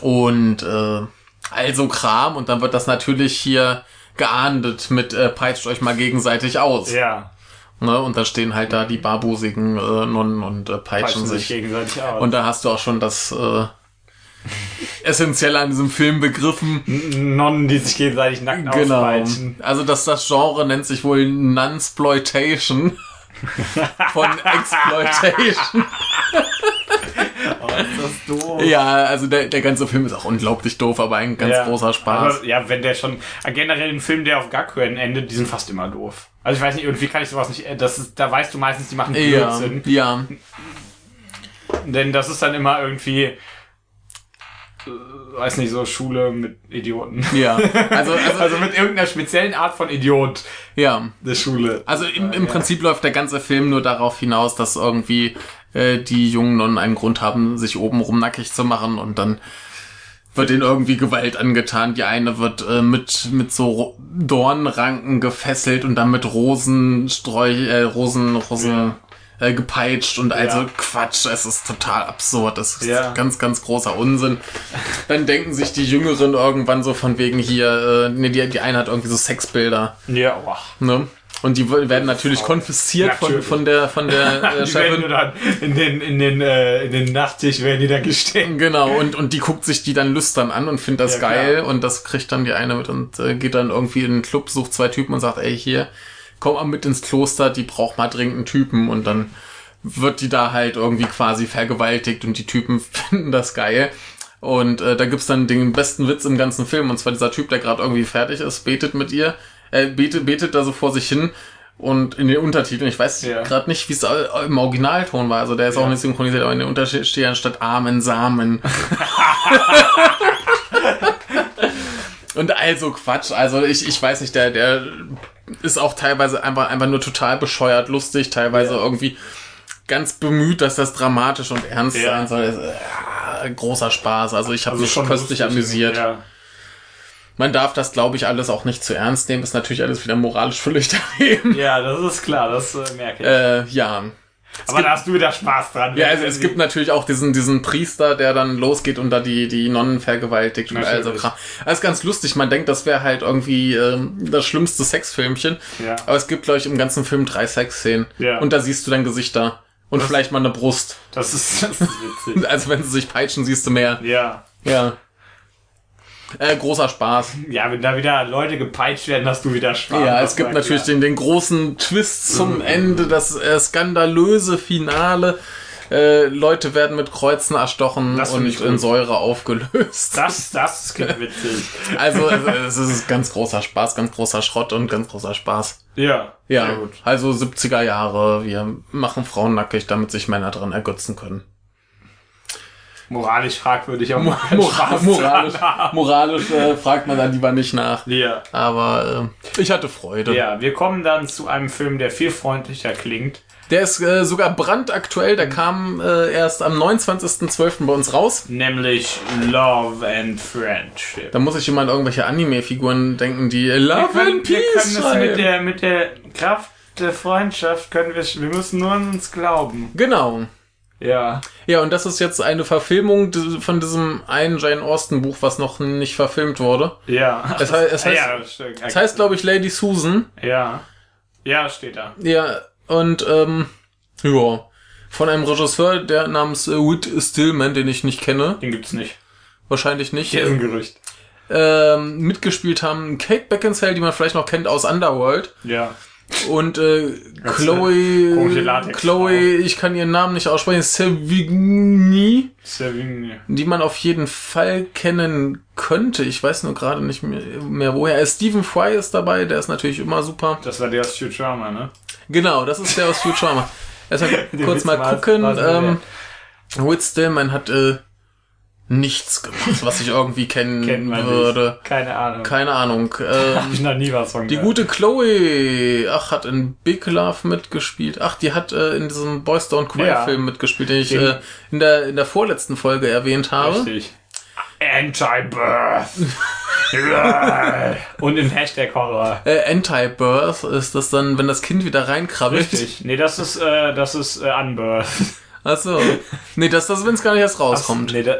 Und äh, also Kram und dann wird das natürlich hier geahndet mit äh, peitscht euch mal gegenseitig aus. Ja, Ne? Und da stehen halt da die barbusigen äh, Nonnen und äh, peitschen peitschen sich gegenseitig aus. Und da hast du auch schon das äh, [LAUGHS] Essentielle an diesem Film begriffen. Nonnen, die sich gegenseitig nackt Genau. auspeitschen. Also das, das Genre nennt sich wohl Nunsploitation. [LAUGHS] Von Exploitation. [LAUGHS] Oh, ist das doof. Ja, also der, der ganze Film ist auch unglaublich doof, aber ein ganz Ja. großer Spaß. Aber, ja, wenn der schon, äh, generell ein Film, der auf Gakuen endet, die sind fast immer doof. Also ich weiß nicht, irgendwie kann ich sowas nicht, äh, das ist, da weißt du meistens, die machen ja, Blödsinn. ja. Denn das ist dann immer irgendwie, weiß nicht, so Schule mit Idioten. Ja, [LAUGHS] also, also, Also mit irgendeiner speziellen Art von Idiot ja. der Schule. Also im, im Prinzip läuft der ganze Film nur darauf hinaus, dass irgendwie äh, die jungen Nonnen einen Grund haben, sich obenrum nackig zu machen und dann wird ihnen irgendwie Gewalt angetan. Die eine wird äh, mit mit so Dornranken gefesselt und dann mit Rosensträuch, äh, Rosen, Rosen äh, gepeitscht und also Ja. Quatsch. Es ist total absurd. Das ist Ja. ganz, ganz großer Unsinn. Dann denken sich die Jüngeren irgendwann so von wegen hier, äh, nee, die, die eine hat irgendwie so Sexbilder. Ja, boah. Ne? Und die werden natürlich konfisziert von, Natürlich. von der von der [LAUGHS] äh, Die werden Chefin. dann in den, in den, äh, in den Nachttisch werden die dann gesteckt. Genau, und, und die guckt sich die dann lüstern an und findet das Ja, geil klar. und das kriegt dann die eine mit und äh, geht dann irgendwie in den Club, sucht zwei Typen und sagt, ey, hier, komm mal mit ins Kloster, die braucht mal dringend einen Typen und dann wird die da halt irgendwie quasi vergewaltigt und die Typen [LAUGHS] finden das geil. Und äh, da gibt's dann den besten Witz im ganzen Film, und zwar dieser Typ, der gerade irgendwie fertig ist, betet mit ihr, äh, betet, betet da so vor sich hin und in den Untertiteln, ich weiß Ja. gerade nicht, wie es im Originalton war, also der ist auch nicht synchronisiert, aber in den Untertiteln steht anstatt Amen, Samen. [LAUGHS] und also Quatsch, also ich, ich weiß nicht, der, der ist auch teilweise einfach, einfach nur total bescheuert, lustig, teilweise Ja. irgendwie ganz bemüht, dass das dramatisch und ernst Ja. sein soll. Das, äh, großer Spaß. Also ich habe mich köstlich lustig. amüsiert. Ja. Man darf das, glaube ich, alles auch nicht zu ernst nehmen. Ist natürlich alles wieder moralisch völlig [LAUGHS] daneben. ja, das ist klar, das äh, merke ich. Äh, ja. Aber da hast du wieder Spaß dran. Ja, also es gibt natürlich auch diesen, diesen Priester, der dann losgeht und da die, die Nonnen vergewaltigt und all so Natürlich. Kram. Das ist ganz lustig. Man denkt, das wäre halt irgendwie ähm, das schlimmste Sexfilmchen. Ja. Aber es gibt, glaube ich, im ganzen Film drei Sexszenen. Ja. Und da siehst du dann Gesichter. Und vielleicht mal eine Brust. Das ist, das ist witzig. [LAUGHS] Also wenn sie sich peitschen, siehst du mehr. ja. Ja. Äh, großer Spaß. Ja, wenn da wieder Leute gepeitscht werden, hast du wieder Spaß. Ja, es gibt natürlich den, den großen Twist zum Ende, das äh, skandalöse Finale. Äh, Leute werden mit Kreuzen erstochen und in Säure aufgelöst. Das, das klingt [LAUGHS] witzig. Also es ist ganz großer Spaß, ganz großer Schrott und ganz großer Spaß. Ja. Ja, gut. also 70er Jahre, wir machen Frauen nackig, damit sich Männer dran ergötzen können. Moralisch fragwürdig, aber moralisch haben. moralisch äh, fragt man dann lieber nicht nach. Ja. Aber äh, ich hatte Freude. Ja, wir kommen dann zu einem Film, der viel freundlicher klingt. Der ist äh, sogar brandaktuell, der kam äh, erst am 29.12. bei uns raus. Nämlich Love and Friendship. Da muss ich immer an irgendwelche Anime-Figuren denken, die Love and wir Peace können es mit schreien. der, mit der Kraft der Freundschaft können wir, wir müssen nur an uns glauben. Genau. Ja. Ja, und das ist jetzt eine Verfilmung von diesem einen Jane Austen Buch, was noch nicht verfilmt wurde. Ja. Es heißt, es heißt, ja, stimmt. es heißt glaube ich, Lady Susan. Ja. Ja, steht da. Ja, und ähm, ja, von einem Regisseur, der namens äh, Whit Stillman, den ich nicht kenne, Den gibt's nicht. wahrscheinlich nicht, Hier ist ein Gerücht. ähm, mitgespielt haben Kate Beckinsale, die man vielleicht noch kennt aus Underworld, Ja. Und äh, Chloe, Chloe, ich kann ihren Namen nicht aussprechen, Sevigny, Savigny. die man auf jeden Fall kennen könnte. Ich weiß nur gerade nicht mehr, mehr woher. Äh, Stephen Fry ist dabei, der ist natürlich immer super. Das war der aus Futurama, ne? Genau, das ist der aus Futurama. [LAUGHS] Erstmal kurz mal gucken. Ähm, Whit Stillman hat äh, nichts gemacht, was ich irgendwie [LAUGHS] kennen Kennt man würde. nicht. Keine Ahnung. Keine Ahnung. Ähm, [LAUGHS] Hab ich noch nie was von die gehört. gute Chloe, ach, hat in Big Love mitgespielt. Ach, die hat äh, in diesem Boys Don't Cry Ja. Film mitgespielt, den ich Den- äh, in der in der vorletzten Folge erwähnt habe. Richtig. Anti-Birth. [LAUGHS] Und im Hashtag Horror. Äh, Anti-Birth ist das dann, wenn das Kind wieder reinkrabbelt. Richtig. Nee, das ist, äh, das ist äh, Unbirth. Achso. Nee, das, das wenn es gar nicht erst rauskommt. Nee, da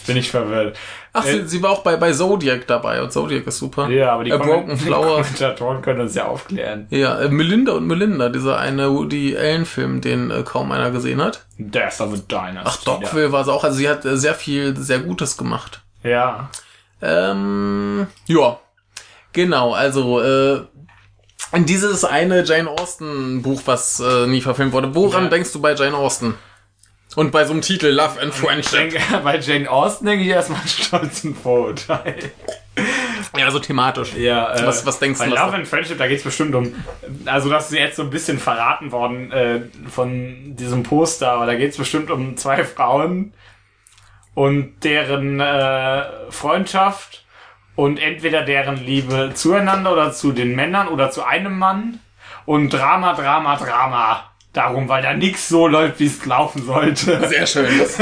Jetzt bin ich verwirrt. Ach, Äh, sie, sie war auch bei, bei Zodiac dabei und Zodiac ist super. Ja, aber die A Broken Komment- Flower. Kommentatoren können uns ja aufklären. Ja, äh, Melinda und Melinda, dieser eine Woody Allen-Film, den äh, kaum einer gesehen hat. Death of a Dynasty. Ach, Dogville war sie auch. Also sie hat äh, sehr viel, sehr Gutes gemacht. Ja. Ähm, ja. Genau, also, äh, dieses eine Jane Austen Buch, was äh, nie verfilmt wurde. Woran Ja. denkst du bei Jane Austen? Und bei so einem Titel Love and Ich Friendship. denke, [LAUGHS] bei Jane Austen denke ich erstmal [LAUGHS] stolzen Vorurteil. Ja, so thematisch. Ja, äh, Was- was denkst du, Bei Love and Friendship, da geht's bestimmt um. Also, das ist jetzt so ein bisschen verraten worden äh, von diesem Poster, aber da geht's bestimmt um zwei Frauen und deren äh, Freundschaft und entweder deren Liebe zueinander oder zu den Männern oder zu einem Mann und Drama, Drama, Drama. Darum, weil da nichts so läuft, wie es laufen sollte. Sehr schön. Das,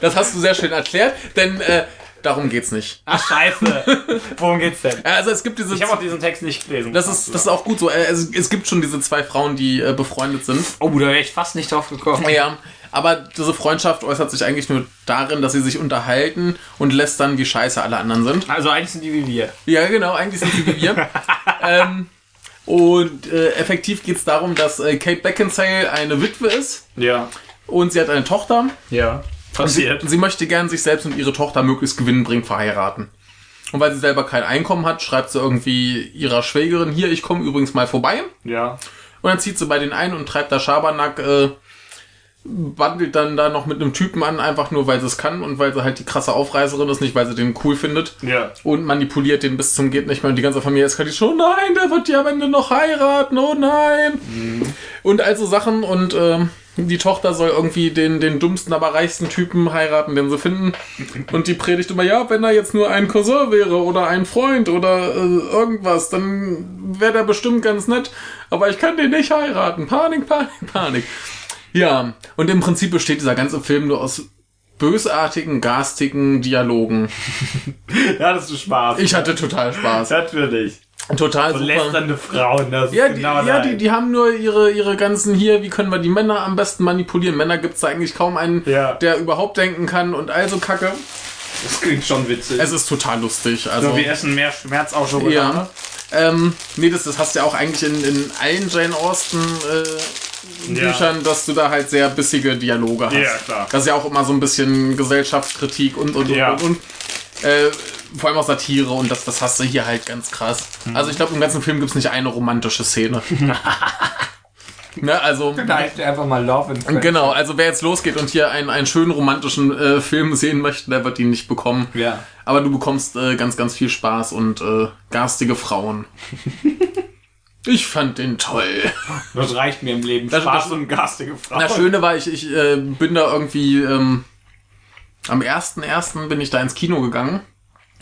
das hast du sehr schön erklärt, denn äh, darum geht's nicht. Ach, scheiße. Worum geht's denn? Also es gibt diese. Ich habe auch diesen Text nicht gelesen. das ist, das ist auch gut so. Äh, Es, gibt schon diese zwei Frauen, die äh, befreundet sind. oh, da wäre ich fast nicht drauf gekommen. Ja, aber diese Freundschaft äußert sich eigentlich nur darin, dass sie sich unterhalten und lästern, wie scheiße alle anderen sind. Also eigentlich sind die wie wir. Ja, genau, eigentlich sind sie wie wir. [LAUGHS] ähm, und äh, effektiv geht's darum, dass äh, Kate Beckinsale eine Witwe ist Ja. und sie hat eine Tochter. Ja. Und sie, Passiert. sie möchte gern sich selbst und ihre Tochter möglichst gewinnbringend verheiraten. Und weil sie selber kein Einkommen hat, schreibt sie irgendwie ihrer Schwägerin, hier, ich komme übrigens mal vorbei. Ja. Und dann zieht sie bei denen ein und treibt da Schabernack, äh, wandelt dann da noch mit einem Typen an, einfach nur weil sie es kann und weil sie halt die krasse Aufreißerin ist, nicht weil sie den cool findet. Ja. Und manipuliert den bis zum geht nicht mehr und die ganze Familie eskaliert schon, nein, der wird ja am Ende noch heiraten, oh nein. Und also Sachen und ähm, die Tochter soll irgendwie den, den dummsten, aber reichsten Typen heiraten, den sie finden. [LAUGHS] Und die predigt immer, ja, wenn er jetzt nur ein Cousin wäre oder ein Freund oder äh, irgendwas, dann wäre der bestimmt ganz nett. Aber ich kann den nicht heiraten. Panik, Panik, Panik. Ja, und im Prinzip besteht dieser ganze Film nur aus bösartigen, garstigen Dialogen. [LAUGHS] Ja, das ist Spaß. Ich hatte total Spaß. Natürlich. Total So super. lästernde Frauen, das Ja, die, genau ja die, die haben nur ihre, ihre ganzen hier, wie können wir die Männer am besten manipulieren? Männer gibt's da eigentlich kaum einen, Ja. der überhaupt denken kann und also Kacke. Das klingt schon witzig. Es ist total lustig. Also, so, wir essen mehr Schmerz auch schon ja. Ähm, nee, das, das hast du ja auch eigentlich in, in allen Jane Austen äh, Ja. Büchern, dass du da halt sehr bissige Dialoge hast. Ja, klar. Das ist ja auch immer so ein bisschen Gesellschaftskritik und und Ja. und und. und. Äh, vor allem auch Satire und das, das hast du hier halt ganz krass. Mhm. Also ich glaube, im ganzen Film gibt's nicht eine romantische Szene. [LAUGHS] ne, also Da heißt einfach mal Love and Friendship. genau, also wer jetzt losgeht und hier einen, einen schönen romantischen äh, Film sehen möchte, der wird ihn nicht bekommen. Ja. Aber du bekommst äh, ganz, ganz viel Spaß und äh, garstige Frauen. [LAUGHS] ich fand den toll. Das reicht mir im Leben. Das- Spaß das- und garstige Frauen. Das Schöne war, ich, ich äh, bin da irgendwie ähm, am 1.1. bin ich da ins Kino gegangen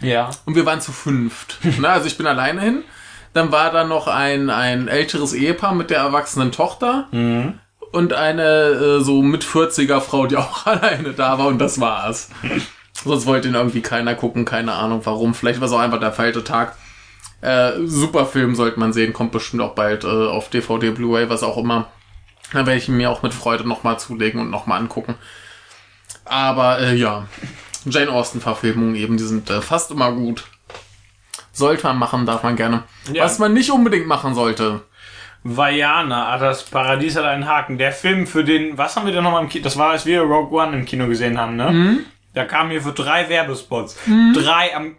Ja. und wir waren zu fünft. [LAUGHS] ne, also ich bin alleine hin. Dann war da noch ein, ein älteres Ehepaar mit der erwachsenen Tochter und eine äh, so mit 40er Frau, die [LAUGHS] auch alleine da war und das war's. [LAUGHS] Sonst wollte ihn irgendwie keiner gucken, keine Ahnung warum. Vielleicht war es auch einfach der falsche Tag. Äh, super Film sollte man sehen, kommt bestimmt auch bald äh, auf DVD, Blu-ray, was auch immer. Da werde ich ihn mir auch mit Freude nochmal zulegen und nochmal angucken. Aber äh, ja, Jane Austen-Verfilmungen eben, die sind äh, fast immer gut. Sollte man machen, darf man gerne. Ja. Was man nicht unbedingt machen sollte. Vajana, ah, das Paradies hat einen Haken. Der Film für den, was haben wir denn nochmal im Kino? Das war, als wir Rogue One im Kino gesehen haben, ne? Mhm. Da kamen wir für drei Werbespots. Drei am,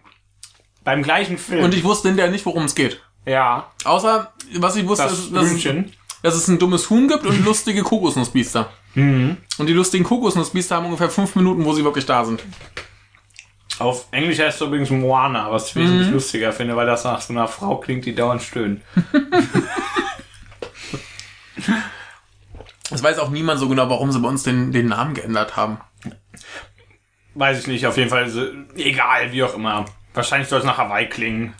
beim gleichen Film. Und ich wusste hinterher nicht, worum es geht. ja, Außer, was ich wusste, das ist, dass, es, dass es ein dummes Huhn gibt und lustige Kokosnussbiester. Mhm. Und die lustigen Kokosnussbiester haben ungefähr fünf Minuten, wo sie wirklich da sind. Auf Englisch heißt es übrigens Moana, was ich Mhm. wesentlich lustiger finde, weil das nach so einer Frau klingt, die dauernd stöhnt. [LAUGHS] Es weiß auch niemand so genau, warum sie bei uns den, den Namen geändert haben. Weiß ich nicht, auf jeden Fall, egal, wie auch immer. Wahrscheinlich soll es nach Hawaii klingen.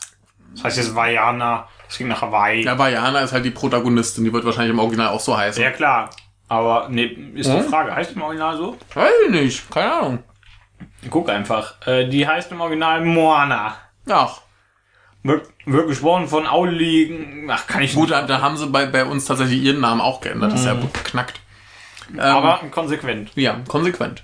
Das heißt jetzt Vajana, es ging nach Hawaii. Ja, Vajana ist halt die Protagonistin, die wird wahrscheinlich im Original auch so heißen. Ja, klar. Aber, nee, ist die Hm? Frage, heißt die im Original so? Weiß ich nicht, keine Ahnung. Guck einfach. Äh, die heißt im Original Moana. Ach, Wird, wird gesprochen von Auli. Ach, kann ich gut, da, da haben sie bei, bei uns tatsächlich ihren Namen auch geändert. Das ist ja beknackt. Ähm, Aber konsequent. Ja, konsequent.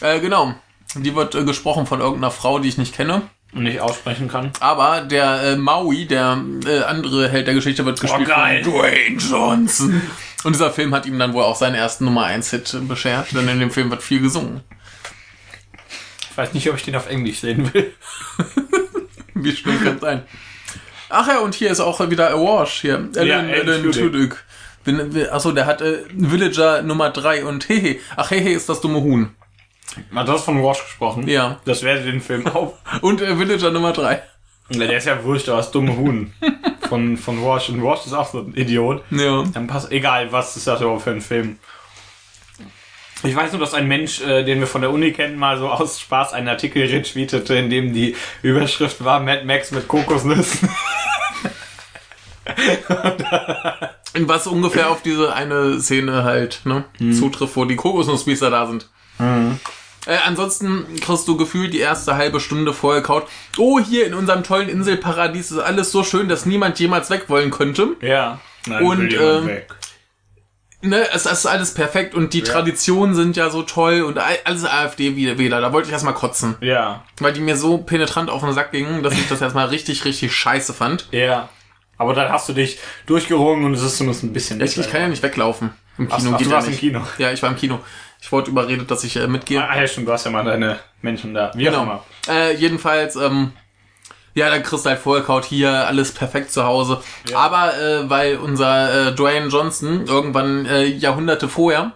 Äh, genau. Die wird äh, gesprochen von irgendeiner Frau, die ich nicht kenne. Und nicht aussprechen kann. Aber der äh, Maui, der äh, andere Held der Geschichte, wird gespielt geil. von Dwayne Johnson. Und dieser Film hat ihm dann wohl auch seinen ersten Nummer 1 Hit beschert, denn in dem Film wird viel gesungen. Ich weiß nicht, ob ich den auf Englisch sehen will. [LAUGHS] Wie schlimm kann sein. Ach ja, und hier ist auch wieder Awash hier. Alan, Alan Alan Tudyk. Achso, der hat äh, Villager Nummer 3 und Hehe. Ach, Hehe ist das dumme Huhn. Man hat von Wash gesprochen. Ja. Das wäre den Film auf. [LAUGHS] Und äh, Villager Nummer 3. Ja, der ist ja wurscht, aber das dumme Huhn. [LAUGHS] Von, von Wash. Und Wash ist auch so ein Idiot. Ja. Dann passt, egal, was ist das überhaupt für ein Film? Ich weiß nur, dass ein Mensch, äh, den wir von der Uni kennen, mal so aus Spaß einen Artikel retweetete, in dem die Überschrift war Mad Max mit Kokosnüssen. [LAUGHS] Was ungefähr auf diese eine Szene halt ne, zutrifft, wo die Kokosnussbiester da sind. Äh, ansonsten kriegst du gefühlt die erste halbe Stunde vorher kaut. Oh, hier in unserem tollen Inselparadies ist alles so schön, dass niemand jemals weg wollen könnte. Ja. Nein, Und, weg. Ne, es ist alles perfekt und die Traditionen sind ja so toll und all- alles AfD-Wähler. Da wollte ich erstmal kotzen. Ja. Weil die mir so penetrant auf den Sack gingen, dass ich das erstmal richtig, richtig scheiße fand. Ja. Aber dann hast du dich durchgerungen und es ist zumindest ein bisschen Ich, ich kann ja nicht weglaufen. Im Ach, Kino ach, geht du ja warst nicht. im Kino. Ja, ich war im Kino. Ich wurde überredet, dass ich äh, mitgehe. Ah, ja, stimmt, du hast ja mal deine Menschen da. Wie auch Genau. immer. Äh, jedenfalls, ähm, Ja, dann kriegst du halt Vollkaut hier, alles perfekt zu Hause. Ja. Aber äh, weil unser äh, Dwayne Johnson irgendwann äh, Jahrhunderte vorher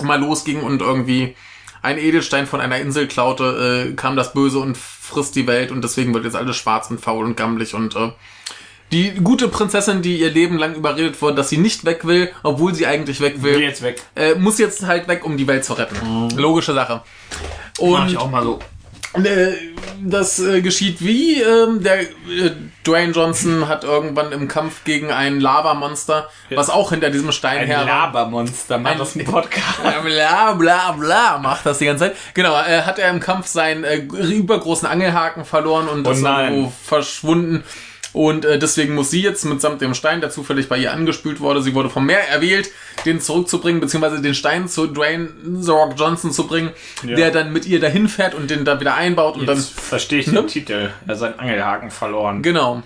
mal losging und irgendwie ein Edelstein von einer Insel klaute, äh, kam das Böse und frisst die Welt und deswegen wird jetzt alles schwarz und faul und gammelig und äh, die gute Prinzessin, die ihr Leben lang überredet wurde, dass sie nicht weg will, obwohl sie eigentlich weg Will will, jetzt weg. äh, muss jetzt halt weg, um die Welt zu retten. Logische Sache. Mach Und ich auch mal so. äh, das äh, geschieht wie? Ähm, der äh, Dwayne Johnson hat irgendwann im Kampf gegen ein Lavamonster, was auch hinter diesem Stein Ein her war. Labermonster, macht Ein- das ein Podcast. Bla bla bla macht das die ganze Zeit. Genau, äh, hat er im Kampf seinen äh, übergroßen Angelhaken verloren und Oh ist irgendwo verschwunden. Und äh, deswegen muss sie jetzt mitsamt dem Stein, der zufällig bei ihr angespült wurde, sie wurde vom Meer erwählt, den zurückzubringen, beziehungsweise den Stein zu Dwayne The Rock Johnson zu bringen, Ja. der dann mit ihr dahin fährt und den da wieder einbaut und Jetzt verstehe ich Ne? den Titel. Er hat seinen Angelhaken verloren. dann. Genau.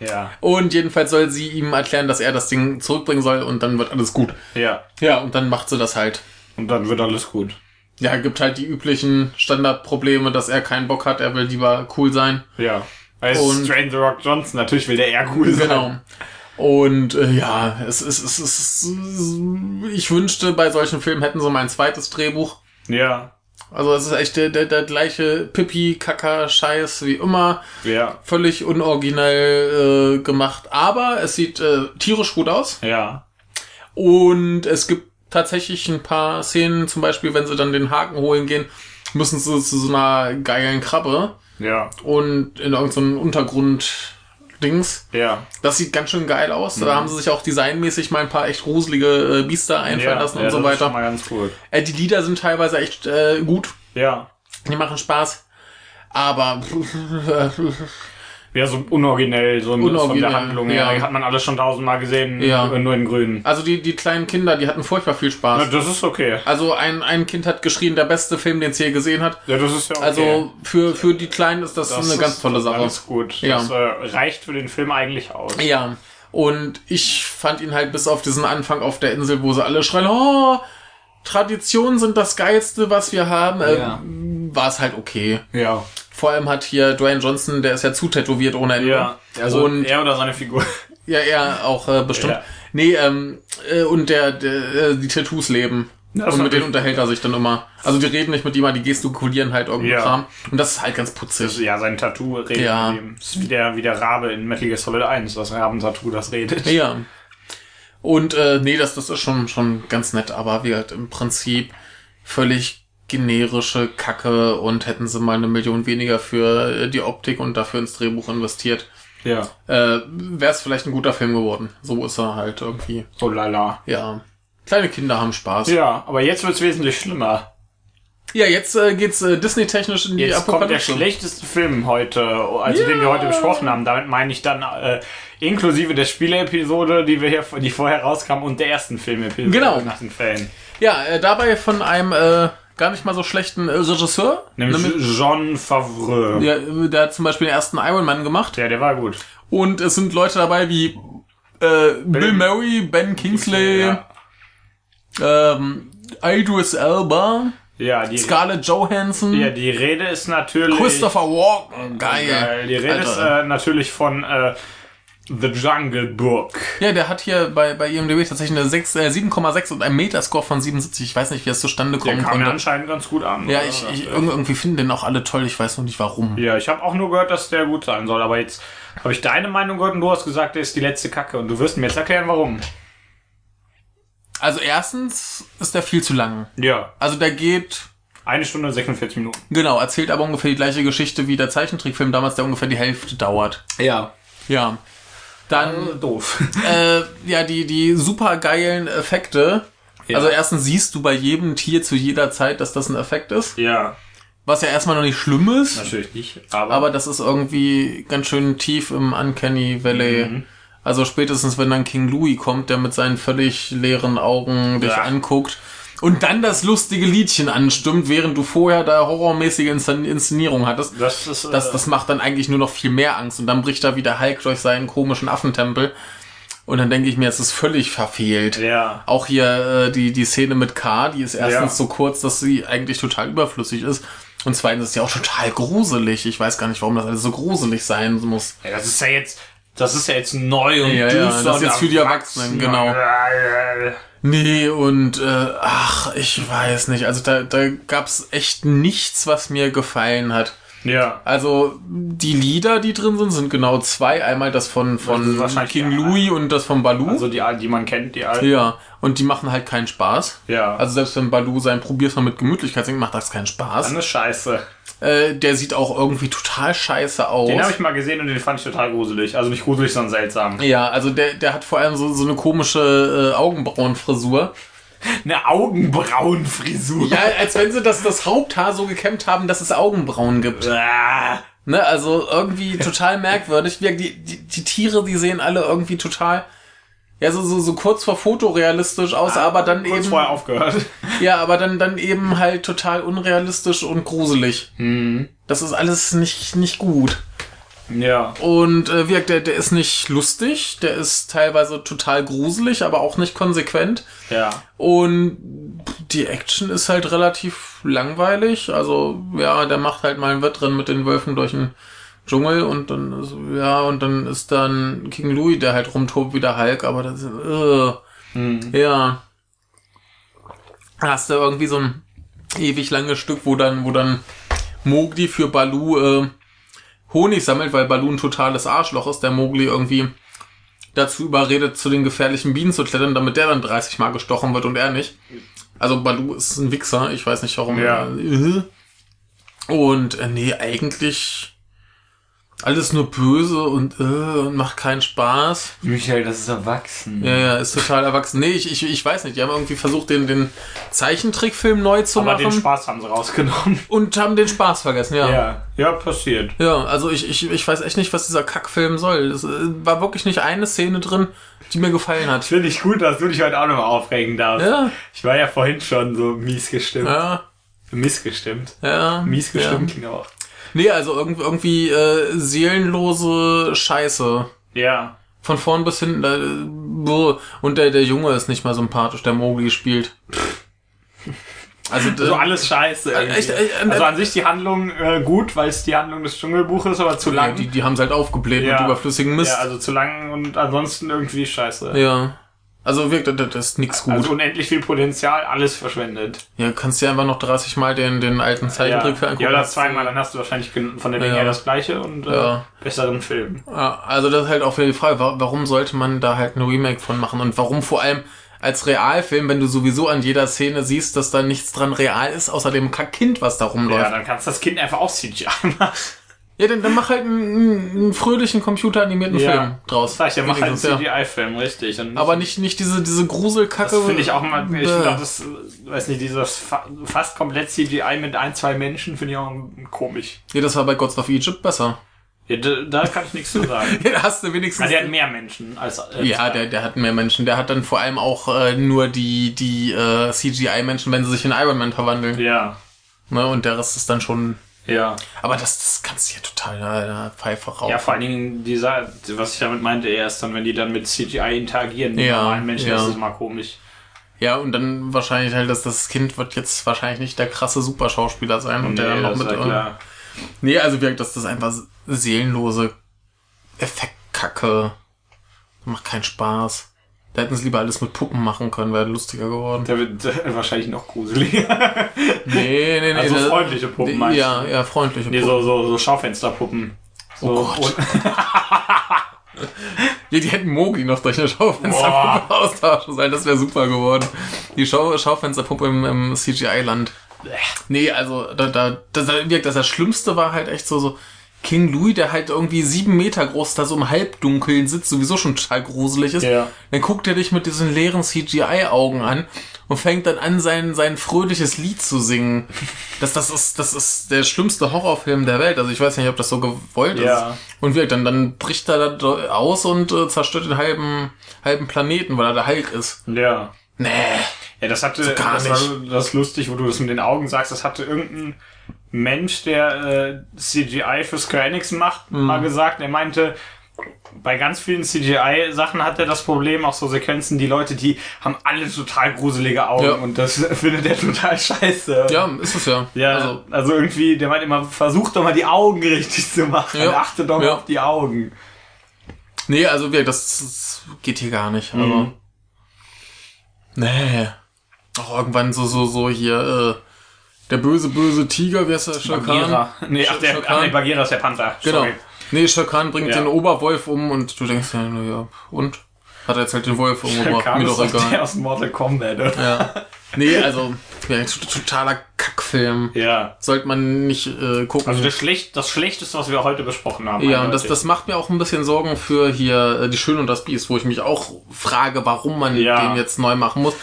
Ja. Und jedenfalls soll sie ihm erklären, dass er das Ding zurückbringen soll und dann wird alles gut. Ja. Ja, und dann macht sie das halt. Und dann wird alles gut. Ja, gibt halt die üblichen Standardprobleme, dass er keinen Bock hat, er will lieber cool sein. Ja. Als Und- Strain the Rock Johnson, natürlich will der eher cool sein. Genau. Und äh, ja, es ist, es ist, ich wünschte, bei solchen Filmen hätten sie mal ein zweites Drehbuch. Ja. Also es ist echt der, der, der gleiche Pipi-Kacker-Scheiß wie immer. Ja. Völlig unoriginell äh, gemacht. Aber es sieht äh, tierisch gut aus. Ja. Und es gibt tatsächlich ein paar Szenen, zum Beispiel, wenn sie dann den Haken holen gehen, müssen sie zu so einer geilen Krabbe Ja. und in irgendeinem Untergrund-Dings. Ja. Das sieht ganz schön geil aus. Da haben sie sich auch designmäßig mal ein paar echt gruselige äh, Biester einfallen ja. lassen ja, und so das ist schon weiter. mal ganz cool. Äh, die Lieder sind teilweise echt äh, gut. Ja. Die machen Spaß. Aber [LAUGHS] Ja, so unoriginell, so ein- von Unoriginell, der Handlung her. ja. Hat man alles schon tausendmal gesehen, Ja. nur in grün. also die, die kleinen Kinder, die hatten furchtbar viel Na, Spaß. das ist okay. Also ein, ein Kind hat geschrien, der beste Film, den es je gesehen hat. Ja, das ist ja okay. Also für, für die Kleinen ist das, das eine ist ganz tolle Sache. Alles gut. Ja. Das äh, reicht für den Film eigentlich aus. Ja. Und ich fand ihn halt bis auf diesen Anfang auf der Insel, wo sie alle schreien, oh, Traditionen sind das Geilste, was wir haben, äh, Ja. War es halt okay. Ja. Vor allem hat hier Dwayne Johnson, der ist ja zu tätowiert ohne Ende. Ja. Also und er oder seine Figur. [LAUGHS] ja, er auch äh, bestimmt. Ja. Nee, ähm, äh, und der, der äh, die Tattoos leben. Das und mit denen unterhält er sich dann immer. Also die reden nicht mit ihm, aber die gestikulieren halt irgendwie Ja. Kram. Und das ist halt ganz putzig. ja, sein Tattoo redet Ja. mit ihm. Das ist wie der, wie der Rabe in Metal Gear Solid 1, das Rabentattoo, das redet. Ja. Und äh, nee, das, das ist schon, schon ganz nett, aber wie halt im Prinzip völlig generische Kacke und hätten sie mal eine Million weniger für äh, die Optik und dafür ins Drehbuch investiert, Ja. äh, wäre es vielleicht ein guter Film geworden. So ist er halt irgendwie. Oh lala. Ja. Kleine Kinder haben Spaß. Ja, Ja, aber jetzt wird's wesentlich schlimmer. jetzt äh, geht's äh, Disney-technisch in die Jetzt kommt der Apokalypse. schlechteste Film heute, also den wir heute besprochen haben. Damit meine ich dann äh, inklusive der Spieleepisode, die wir hier, die vorher rauskam und der ersten Filmepisode Genau. nach den Fällen. Ja, äh, dabei von einem äh, gar nicht mal so schlechten äh, Regisseur. Nämlich Jean Favreau. Ja. Der, der hat zum Beispiel den ersten Iron Man gemacht. der war gut. Und es sind Leute dabei wie äh, Bill Murray, Ben Kingsley, Ja, ähm, Idris Elba, ja, die, Scarlett Johansson, ja, die Rede ist natürlich. Christopher Walken. Geil. Geil. Die Rede ist Alter. äh, natürlich von äh, The Jungle Book. Ja, der hat hier bei, bei IMDb tatsächlich eine 6, äh, 7,6 und einen Metascore von 77. Ich weiß nicht, wie das zustande Der kommen kam mir konnte. anscheinend ganz gut an. Ja, oder? ich, ich irg- irgendwie finden den auch alle toll. Ich weiß noch nicht warum. Ja, ich habe auch nur gehört, dass der gut sein soll, aber jetzt habe ich deine Meinung gehört und du hast gesagt, der ist die letzte Kacke und du wirst mir jetzt erklären, warum. Also erstens ist der viel zu lang. Ja, Also der geht, eine Stunde und 46 Minuten. genau, erzählt aber ungefähr die gleiche Geschichte wie der Zeichentrickfilm damals, der ungefähr die Hälfte dauert. Ja. Ja. Dann Doof. [LAUGHS] äh, ja, die, die super geilen Effekte. Ja. Also erstens siehst du bei jedem Tier zu jeder Zeit, dass das ein Effekt ist. Ja, Was ja erstmal noch nicht schlimm ist. natürlich nicht, aber, Aber das ist irgendwie ganz schön tief im Uncanny Valley. Mhm. Also spätestens, wenn dann King Louis kommt, der mit seinen völlig leeren Augen dich Ja. anguckt und dann das lustige Liedchen anstimmt, während du vorher da horrormäßige Inszen Inszenierung hattest. das ist äh, Das, das macht dann eigentlich nur noch viel mehr Angst. Und dann bricht da wieder Hulk durch seinen komischen Affentempel. Und dann denke ich mir, es ist völlig verfehlt. ja. Auch hier äh, die, die Szene mit K, die ist erstens Ja. so kurz, dass sie eigentlich total überflüssig ist. Und zweitens ist ja auch total gruselig. Ich weiß gar nicht, warum das alles so gruselig sein muss. Ja, das ist ja jetzt, das ist ja jetzt neu und Ja, ja, düster das ist jetzt für die Erwachsenen, genau. Nee, und äh, ach, ich weiß nicht. Also da, da gab's echt nichts, was mir gefallen hat. Ja. Also die Lieder, die drin sind, sind genau zwei. Einmal das von, Das von wahrscheinlich King Louis und das von Baloo. Also die, die man kennt, die alten. ja, und die machen halt keinen Spaß. Ja. Also selbst wenn Baloo sein Probier's mal mit Gemütlichkeit singt, macht das keinen Spaß. Dann ist scheiße. Äh, der sieht auch irgendwie total scheiße aus. Den habe ich mal gesehen und den fand ich total gruselig. Also nicht gruselig, sondern seltsam. ja, also der, der hat vor allem so, so eine komische äh, Augenbrauenfrisur. Eine Augenbrauenfrisur. Ja, als wenn sie das, das Haupthaar so gekämmt haben, dass es Augenbrauen gibt. Ah. Ne, also irgendwie [LAUGHS] total merkwürdig. Die, die, die Tiere, die sehen alle irgendwie total, ja, so, so, so kurz vor fotorealistisch aus, aber dann Kurz eben, vorher aufgehört. [LAUGHS] ja, aber dann, dann eben halt total unrealistisch und gruselig. Mhm. Das ist alles nicht, nicht gut. Ja. Und äh, wirkt, der, der ist nicht lustig, der ist teilweise total gruselig, aber auch nicht konsequent. Ja. Und die Action ist halt relativ langweilig. Also, ja, der macht halt mal ein Wettrennen mit den Wölfen durch den Dschungel und dann ist, ja, und dann ist dann King Louis, der halt rumtobt wie der Hulk, aber das ist, äh, ja. Da hast du irgendwie so ein ewig langes Stück, wo dann, wo dann Mowgli für Baloo äh, Honig sammelt, weil Baloo ein totales Arschloch ist, der Mowgli irgendwie dazu überredet, zu den gefährlichen Bienen zu klettern, damit der dann 30 Mal gestochen wird und er nicht. Also Baloo ist ein Wichser, ich weiß nicht warum. Ja. Äh, Und äh, nee, eigentlich alles nur böse und, äh, und macht keinen Spaß. Michael, das ist erwachsen. Ja, ja, ist total erwachsen. Nee, ich, ich, ich weiß nicht, die haben irgendwie versucht, den, den Zeichentrickfilm neu zu Aber den machen Spaß haben sie rausgenommen. und haben den Spaß vergessen, ja. Ja. Ja, passiert. Ja, also ich, ich, ich weiß echt nicht, was dieser Kackfilm soll. Es äh, war wirklich nicht eine Szene drin, die mir gefallen hat. Finde ich gut, dass du dich heute auch nochmal aufregen darfst. Ja, Ich war ja vorhin schon so mies gestimmt. ja, Mies gestimmt. ja. Mies ja. gestimmt klingt auch. Nee, also irgendwie, irgendwie äh, seelenlose Scheiße. Ja. Von vorn bis hinten. Äh, und der, der Junge ist nicht mal sympathisch, der Mowgli spielt. Also, Also äh, alles scheiße. irgendwie. echt, echt, äh, also an sich die Handlung äh, gut, weil es die Handlung des Dschungelbuches ist, aber zu ja, lang. die, die haben es halt aufgebläht Ja. mit überflüssigen Mist. Ja, also zu lang und ansonsten irgendwie scheiße. Ja. Also wirkt, das, das ist nix gut. Also unendlich viel Potenzial, alles verschwendet. ja, kannst dir einfach noch 30 Mal den, den alten Ja, Zeichentrickfilm angucken. ja oder zweimal, dann hast du wahrscheinlich von der Menge Ja. her das gleiche und äh, Ja. besseren Film. Ja, also das ist halt auch wieder die Frage, wa- warum sollte man da halt ein Remake von machen und warum vor allem als Realfilm, wenn du sowieso an jeder Szene siehst, dass da nichts dran real ist, außer dem Kack-Kind, was da rumläuft. Ja, dann kannst du das Kind einfach auch CGI [LAUGHS] machen. Ja, dann, dann mach halt einen, einen fröhlichen computeranimierten Film draus. Sag ich, der macht halt einen ja. CGI-Film, richtig. Und Aber nicht, nicht diese, diese Gruselkacke. Das finde ich auch mal, ich finde auch das, äh, weiß nicht, dieses fa fast komplett CGI mit ein, zwei Menschen finde ich auch komisch. Ja, das war bei Gods of Egypt besser. Ja, da, da kann ich nichts zu sagen. [LAUGHS] Ja, da hast du wenigstens. Also der hat mehr Menschen als, als ja, der, der hat mehr Menschen. Der hat dann vor allem auch äh, nur die, die äh, CGI-Menschen, wenn sie sich in Iron Man verwandeln. Ja, Ne? Und der Rest ist dann schon. Ja. Aber das, das kannst du ja total äh, Pfeife rauchen. Ja, vor allen Dingen dieser, was ich damit meinte, erst dann, wenn die dann mit CGI interagieren, Ja, normalen Menschen, ja. das ist mal komisch. Ja, und dann wahrscheinlich halt, dass das Kind wird jetzt wahrscheinlich nicht der krasse Superschauspieler sein und der dann noch mit. ist ja. Nee, also wirkt, dass das einfach seelenlose Effektkacke. Macht keinen Spaß. Da hätten sie lieber alles mit Puppen machen können, wäre lustiger geworden. Der wird äh, wahrscheinlich noch gruseliger. [LAUGHS] Nee, nee, nee. Also das- freundliche Puppen, meinst Ja, du? ja, freundliche nee, Puppen. so, so, so Schaufensterpuppen. So, Oh Gott. [LAUGHS] Ja, die hätten Mogli noch durch eine Schaufensterpuppe austauschen sollen. Das wäre super geworden. Die Schau Schaufensterpuppe im, im CGI-Land. Nee, also da, da, da, da wirkt das, das Schlimmste war halt echt so, so King Louis, der halt irgendwie sieben Meter groß da so im Halbdunkeln sitzt, sowieso schon total gruselig ist. Ja. Dann guckt er dich mit diesen leeren CGI-Augen an und fängt dann an, sein, sein fröhliches Lied zu singen. [LAUGHS] Das, das, ist, das ist der schlimmste Horrorfilm der Welt. Also ich weiß nicht, ob das so gewollt Ja. ist. Und wirkt dann, dann bricht er da aus und äh, zerstört den halben, halben Planeten, weil er der Hulk ist. ja. Nee. Ja, das hatte, gar das war das ist lustig, wo du das mit den Augen sagst, das hatte irgendein Mensch, der äh, CGI für Square Enix macht, Mhm. mal gesagt. Er meinte, bei ganz vielen CGI-Sachen hat er das Problem, auch so Sequenzen, die Leute, die haben alle total gruselige Augen Ja. und das [LAUGHS] findet er total scheiße. Ja, ist es ja. Ja, Also, also, irgendwie, der meint immer, versucht doch mal die Augen richtig zu machen. Ja. Achte doch mal Ja. auf die Augen. nee, also wir, das, das geht hier gar nicht. Mhm. Aber. Nee. Auch irgendwann so, so, so hier, äh, der böse, böse Tiger, wie heißt der? Bagheera. Nee, ach, der, ach, nee. Bagheera ist der Panther. Genau. Sorry. Nee, Shao Kahn bringt Ja. den Oberwolf um und du denkst ja, na ja, und? Hat er jetzt halt den Wolf umgebracht, mir doch doch der egal. aus Mortal Kombat, oder? Ja. [LAUGHS] Nee, also, ja, totaler Kackfilm. Ja. Sollte man nicht äh, gucken. Also das, schlecht, das Schlechteste, was wir heute besprochen haben. ja, und das, das macht mir auch ein bisschen Sorgen für hier äh, die Schöne und das Biest, wo ich mich auch frage, warum man Ja. den jetzt neu machen muss.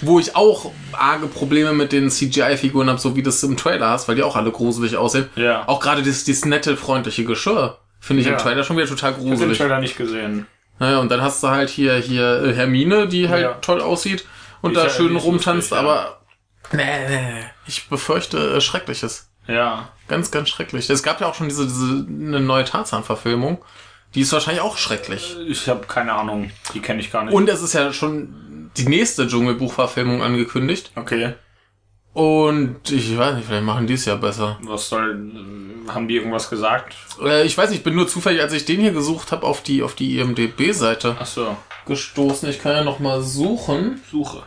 Wo ich auch arge Probleme mit den CGI-Figuren habe, so wie das im Trailer hast, weil die auch alle gruselig aussehen. Ja. Auch gerade dieses, dieses nette, freundliche Geschirr finde ich Ja. im Trailer schon wieder total Ich habe den gruselig. Trailer nicht gesehen. Naja, und dann hast du halt hier, hier äh, Hermine, die halt Ja. toll aussieht und da schön rumtanzt, aber nee, nee, ich befürchte äh, Schreckliches. Ja. Ganz, ganz schrecklich. Es gab ja auch schon diese, diese eine neue Tarzan-Verfilmung. Die ist wahrscheinlich auch schrecklich. Ich habe keine Ahnung. Die kenne ich gar nicht. Und es ist ja schon die nächste Dschungelbuch-Verfilmung angekündigt. Okay. Und ich weiß nicht, vielleicht machen die es ja besser. Was soll. Haben die irgendwas gesagt? Äh, ich weiß nicht, ich bin nur zufällig, als ich den hier gesucht habe, auf die, auf die IMDB-Seite Ach so. gestoßen. Ich kann ja noch mal suchen. Suche.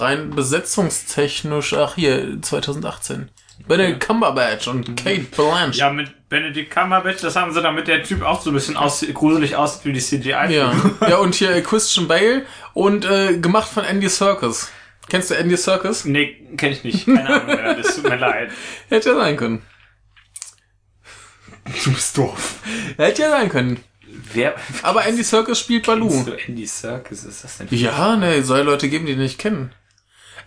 Rein besetzungstechnisch, ach hier, 2018. Benedict Cumberbatch und Kate Blanchett. Ja, mit Benedict Cumberbatch, das haben sie, damit der Typ auch so ein bisschen aus, gruselig aussieht wie die CGI. Ja. [LAUGHS] ja, und hier äh, Christian Bale und äh, gemacht von Andy Serkis. Kennst du Andy Serkis? Nee, kenne ich nicht. Keine Ahnung, wer das. Tut mir [LAUGHS] leid. Hätte ja sein können. Du bist doof. Hätte ja sein können. Wer. Aber Andy Serkis spielt Baloo. Andy Serkis ist das denn? Ja, ne, soll Leute geben, die den nicht kennen.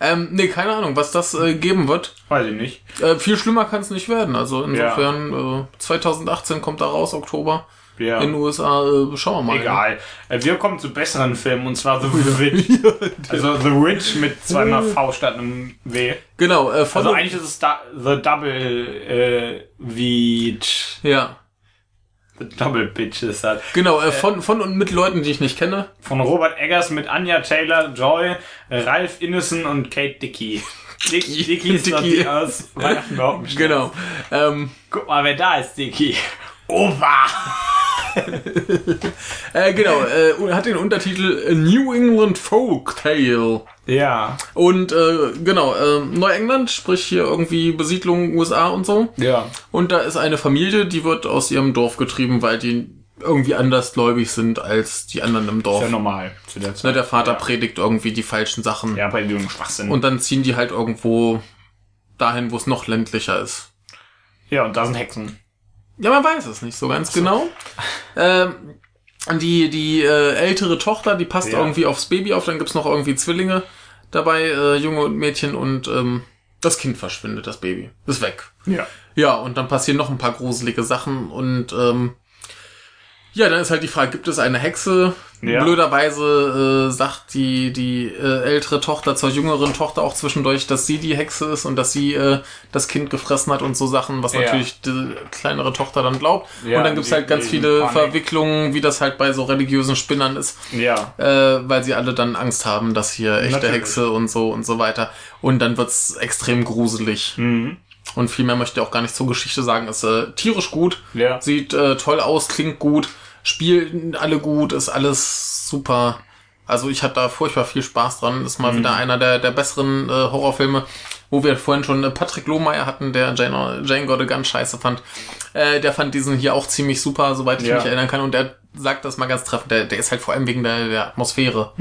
Ähm, nee, keine Ahnung, was das äh, geben wird. Weiß ich nicht. Äh, viel schlimmer kann es nicht werden. Also insofern, äh, 2018 kommt da raus, Oktober. Ja. In den USA, äh, schauen wir mal. Egal. Äh, Wir kommen zu besseren Filmen und zwar The [LAUGHS] Witch. also The Witch mit zweimal V statt einem W. Genau, äh, von Also eigentlich ist es da The Double äh, Witch. ja, [LAUGHS] Double Bitch ist das. genau, äh, von, von und mit Leuten, die ich nicht kenne. Von Robert Eggers mit Anja Taylor, Joy, Ralph Ineson und Kate Dickey. [LAUGHS] Dick, Dickey ist Dickey. die aus Weihnachten überhaupt. Genau. Ähm, Guck mal, wer da ist, Dickey. Opa! [LAUGHS] [LAUGHS] äh, genau, äh, hat den Untertitel A New England Folk Tale. Ja. Und äh, genau, äh, Neuengland, sprich hier irgendwie Besiedlung USA und so. Ja. Und da ist eine Familie, die wird aus ihrem Dorf getrieben, weil die irgendwie andersgläubig sind als die anderen im Dorf. Ist ja normal zu der Zeit. Ne, der Vater ja. predigt irgendwie die falschen Sachen. Ja, bei dem Schwachsinn. Und dann ziehen die halt irgendwo dahin, wo es noch ländlicher ist. ja, und da sind Hexen. Ja, man weiß es nicht so ganz genau. Ähm, die die äh, ältere Tochter, die passt Ja. irgendwie aufs Baby auf. Dann gibt's noch irgendwie Zwillinge dabei, äh, Junge und Mädchen. Und ähm, das Kind verschwindet, das Baby. Ist weg. Ja. Ja, und dann passieren noch ein paar gruselige Sachen. Und ähm, ja, dann ist halt die Frage, gibt es eine Hexe? Ja. Blöderweise äh, sagt die, die äh, ältere Tochter zur jüngeren Tochter auch zwischendurch, dass sie die Hexe ist und dass sie äh, das Kind gefressen hat und so Sachen, was Ja. natürlich die kleinere Tochter dann glaubt. Ja, und dann gibt's die- halt ganz viele Panik. Verwicklungen, wie das halt bei so religiösen Spinnern ist, Ja. äh, weil sie alle dann Angst haben, dass hier echte Natürlich. Hexe und so und so weiter. Und dann wird's extrem gruselig. Mhm. Und viel mehr möchte ich auch gar nicht zur Geschichte sagen. Ist äh, tierisch gut, Ja. sieht äh, toll aus, klingt gut, spielen alle gut, ist alles super. Also ich hatte da furchtbar viel Spaß dran. Ist mal wieder einer der, der besseren äh, Horrorfilme, wo wir vorhin schon äh, Patrick Lohmeier hatten, der Jane, Jane Got Gun scheiße fand. Äh, der fand diesen hier auch ziemlich super, soweit ich Ja. mich erinnern kann. Und der sagt das mal ganz treffend. Der, der ist halt vor allem wegen der, der Atmosphäre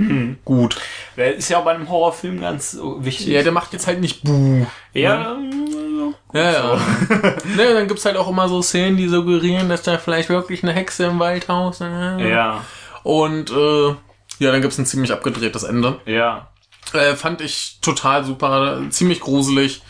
gut. Der ist ja auch bei einem Horrorfilm ganz äh, wichtig. Ja, der macht jetzt halt nicht Buh. ja. Ja, ja. [LAUGHS] ne, dann gibt's halt auch immer so Szenen, die suggerieren, dass da vielleicht wirklich eine Hexe im Waldhaus. Äh. Ja. Und äh, ja, dann gibt's ein ziemlich abgedrehtes Ende. Ja. Äh, fand ich total super, ziemlich gruselig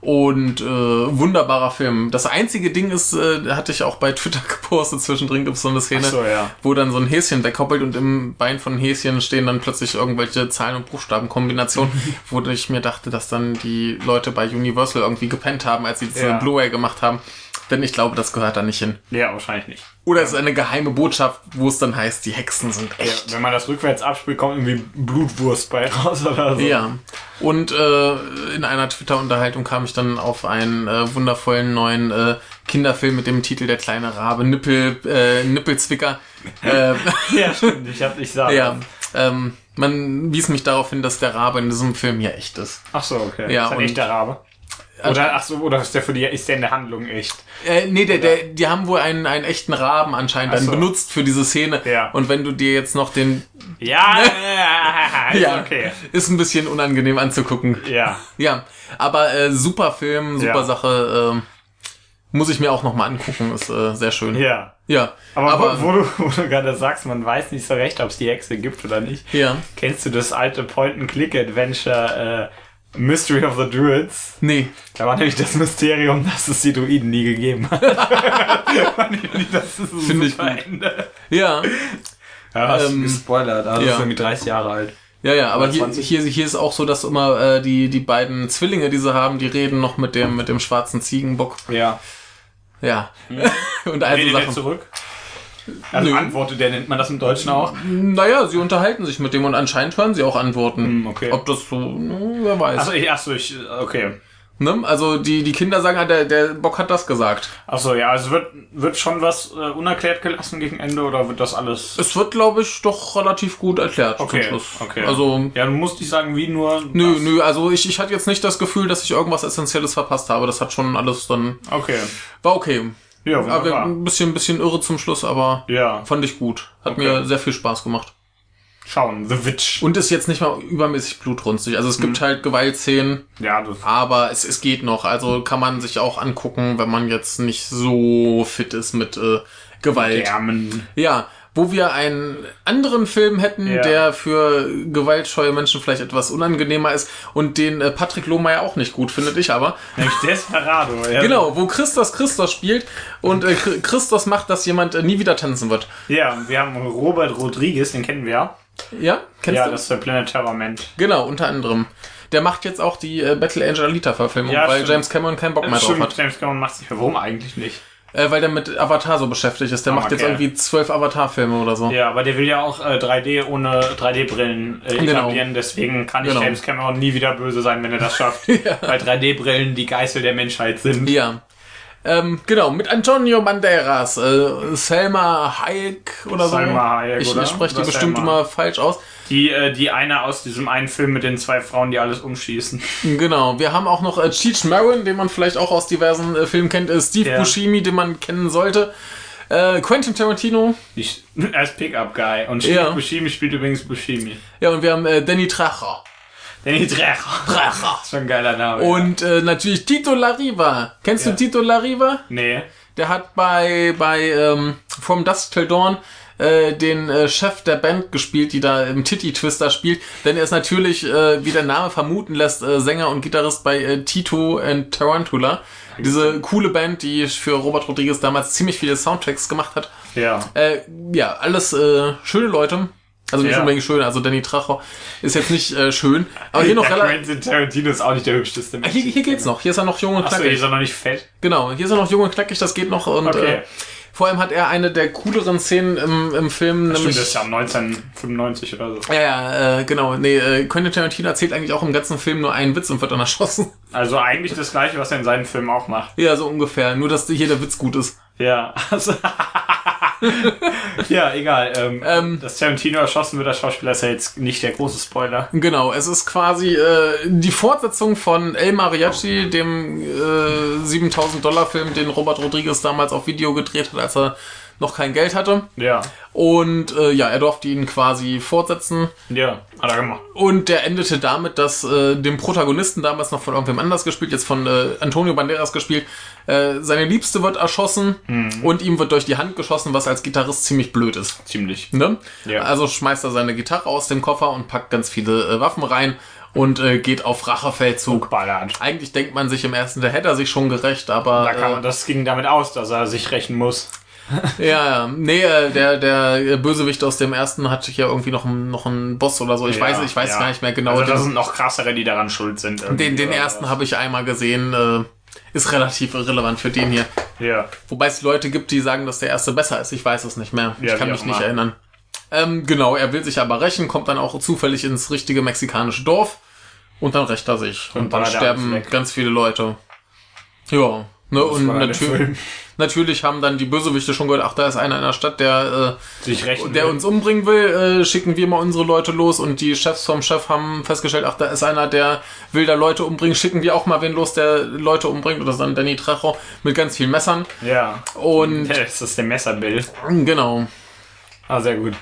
und äh, wunderbarer Film. Das einzige Ding ist, äh, hatte ich auch bei Twitter [LAUGHS] gepostet, zwischendrin gibt's so eine Szene, so, ja. wo dann so ein Häschen weghoppelt und im Bein von Häschen stehen dann plötzlich irgendwelche Zahlen- und Buchstabenkombinationen, [LAUGHS] wo ich mir dachte, dass dann die Leute bei Universal irgendwie gepennt haben, als sie diese Ja. Blu-ray gemacht haben. Denn ich glaube, das gehört da nicht hin. Ja, wahrscheinlich nicht. Oder es ist eine geheime Botschaft, wo es dann heißt, die Hexen sind Ja, echt. wenn man das rückwärts abspielt, kommt irgendwie Blutwurst bei [LAUGHS] raus oder so. Ja. Und äh, in einer Twitter-Unterhaltung kam ich dann auf einen äh, wundervollen neuen äh, Kinderfilm mit dem Titel Der kleine Rabe, Nippel, äh, Nippelzwicker. [LAUGHS] äh, ja stimmt. Ich hab nicht sagen. [LAUGHS] ja. Ähm, man wies mich darauf hin, dass der Rabe in diesem Film hier echt ist. Ach so, okay. Ja, ist ein echter Rabe. Oder, ach so, oder ist der für die, ist der in der Handlung echt? Äh, nee, der, der, die haben wohl einen, einen echten Raben anscheinend dann so. benutzt für diese Szene. Ja. Und wenn du dir jetzt noch den... Ja, [LAUGHS] ja, Ja, okay. ist ein bisschen unangenehm anzugucken. Ja. Ja, aber äh, super Film, super Ja. Sache. ähm, muss ich mir auch nochmal angucken, ist äh, sehr schön. Ja. Ja, Aber, aber, wo, wo, du, wo du gerade sagst, man weiß nicht so recht, ob es die Hexe gibt oder nicht. ja, Kennst du das alte Point-and-Click-Adventure äh, Mystery of the Druids? nee, Da war nämlich das Mysterium, dass es die Druiden nie gegeben hat. Das [LAUGHS] ist Finde ich gut. Ende. ja, Ja, hast Ähm, gespoilert, also ja. ist irgendwie 30 Jahre alt. ja, ja, aber hier, 20. hier, hier ist auch so, dass immer äh, die, die beiden Zwillinge, die sie haben, die reden noch mit dem, mit dem schwarzen Ziegenbock. Ja. Ja. [LAUGHS] Und also Redet der Sachen. zurück? Also Nö. antwortet der, nennt man das im Deutschen auch? Naja, sie unterhalten sich mit dem und anscheinend hören sie auch Antworten. Hm, okay. Ob das so, hm, wer weiß. Achso, ich, achso, ich, okay. Ne? Also die, die Kinder sagen, ah, der, der Bock hat das gesagt. Achso, ja, also wird, wird schon was äh, unerklärt gelassen gegen Ende oder wird das alles. Es wird, glaube ich, doch relativ gut erklärt Okay, zum Schluss. okay. Also, Ja, du musst nicht sagen, wie nur. nö, das. nö, also ich, ich hatte jetzt nicht das Gefühl, dass ich irgendwas Essentielles verpasst habe. Das hat schon alles dann, Okay. war okay. Ja, Aber wunderbar. ein bisschen, bisschen irre zum Schluss, aber Ja, fand ich gut. Hat Okay. mir sehr viel Spaß gemacht. schauen. The Witch. Und ist jetzt nicht mal übermäßig blutrünstig. Also es gibt halt Gewaltszenen, Ja, das. aber es, es geht noch. Also kann man sich auch angucken, wenn man jetzt nicht so fit ist mit äh, Gewalt. Germen. Ja, wo wir einen anderen Film hätten, Ja. der für gewaltscheue Menschen vielleicht etwas unangenehmer ist und den äh, Patrick Lohmeier auch nicht gut findet, ich aber. [LAUGHS] Nämlich Desperado. [LAUGHS] Ja. Genau, wo Christos Christos spielt und äh, Chri- Christos macht, dass jemand äh, nie wieder tanzen wird. Ja, wir haben Robert Rodriguez, den kennen wir ja. Ja, kennst Ja, du? das ist der Planet Terrorment. Genau, unter anderem. Der macht jetzt auch die äh, Battle Angel Alita Verfilmung, Ja, weil stimmt. James Cameron keinen Bock mehr drauf Stimmt, hat. James Cameron macht sich. Warum eigentlich nicht? Äh, weil der mit Avatar so beschäftigt ist. Der Aber macht jetzt irgendwie zwölf Avatar-Filme oder so. Ja, aber der will ja auch äh, 3D ohne 3D-Brillen äh, Genau. etablieren. Deswegen kann ich Genau. James Cameron nie wieder böse sein, wenn er das schafft. [LAUGHS] Weil 3D-Brillen die Geißel der Menschheit sind. Ja. Ähm, genau, mit Antonio Banderas, äh, Selma Hayek oder Salma so. Hayek, ich oder? ich spreche die bestimmt Selma. immer falsch aus. Die, äh, die eine aus diesem einen Film mit den zwei Frauen, die alles umschießen. Genau, wir haben auch noch äh, Cheech Marin, den man vielleicht auch aus diversen äh, Filmen kennt, äh, Steve Ja. Buscemi, den man kennen sollte, äh, Quentin Tarantino, Die, [LAUGHS] als Pickup-Guy. Und Steve Ja. Buscemi spielt übrigens Buscemi. ja und wir haben äh, Danny Trejo. Danny Trejo. Trejo. [LAUGHS] Schon ein geiler Name. Und äh, natürlich Tito Lariva. Kennst Ja. du Tito Lariva? Nee. Der hat bei, bei ähm, From Dusk Till Dawn äh, den äh, Chef der Band gespielt, die da im Titty Twister spielt. Denn er ist natürlich, äh, wie der Name vermuten lässt, äh, Sänger und Gitarrist bei äh, Tito and Tarantula. Diese coole Band, die für Robert Rodriguez damals ziemlich viele Soundtracks gemacht hat. Ja. Äh, ja, alles äh, schöne Leute. Also nicht Ja. unbedingt schön, also Danny Tracho ist jetzt nicht äh, schön. Aber hier noch relativ. Quentin Tarantino ist auch nicht der hübscheste Mensch. Hier, hier geht's noch. Hier ist er noch jung und Achso, knackig. ist er noch nicht fett? Genau, hier ist er noch jung und knackig, das geht noch. Und Okay. äh, vor allem hat er eine der cooleren Szenen im, im Film, Stimmt, nämlich. das ist ja 1995 oder so. ja, ja, äh, genau. Nee, äh, Quentin Tarantino erzählt eigentlich auch im ganzen Film nur einen Witz und wird dann [LAUGHS] erschossen. Also eigentlich das gleiche, was er in seinen Filmen auch macht. ja, so ungefähr. Nur, dass hier der Witz gut ist. Ja, [LAUGHS] also. [LAUGHS] ja, egal. Ähm, Ähm. dass Tarantino erschossen wird, der Schauspieler, ist ja jetzt nicht der große Spoiler. Genau, es ist quasi äh, die Fortsetzung von El Mariachi, dem äh, 7000 Dollar Film, den Robert Rodriguez damals auf Video gedreht hat, als er noch kein Geld hatte. Ja. Und äh, ja, er durfte ihn quasi fortsetzen. Ja, hat er gemacht. Und der endete damit, dass äh, dem Protagonisten damals noch von irgendwem anders gespielt, jetzt von äh, Antonio Banderas gespielt, äh, seine Liebste wird erschossen und ihm wird durch die Hand geschossen, was als Gitarrist ziemlich blöd ist. Ziemlich. Ne? Ja. Also schmeißt er seine Gitarre aus dem Koffer und packt ganz viele äh, Waffen rein und äh, geht auf Rachefeldzug. Ballert. Eigentlich denkt man sich im ersten, der hätte er sich schon gerecht, aber Da kann man, äh, das ging damit aus, dass er sich rächen muss. Ja, ja, nee, äh, der der Bösewicht aus dem ersten hat hier irgendwie noch einen noch einen Boss oder so. Ich Ja, weiß, ich weiß ja. gar nicht mehr genau. Also das sind noch krassere, die daran schuld sind. Den, den ersten habe ich einmal gesehen. Äh, ist relativ irrelevant für den hier. Ja. Wobei es Leute gibt, die sagen, dass der erste besser ist. Ich weiß es nicht mehr. Ja, ich kann mich nicht immer. erinnern. Ähm, genau, er will sich aber rächen, kommt dann auch zufällig ins richtige mexikanische Dorf und dann rächt er sich. Und, Und dann er sterben ganz viele Leute. Ja. Ne, und natürlich, natürlich haben dann die Bösewichte schon gehört, ach, da ist einer in der Stadt, der, Sich äh, rächen der will. uns umbringen will, äh, schicken wir mal unsere Leute los und die Chefs vom Chef haben festgestellt, ach, da ist einer, der will da Leute umbringen, schicken wir auch mal wen los, der Leute umbringt, oder dann Danny Trejo mit ganz vielen Messern. Ja. Und Ja, das ist der Messerbild. genau. Ah, sehr gut.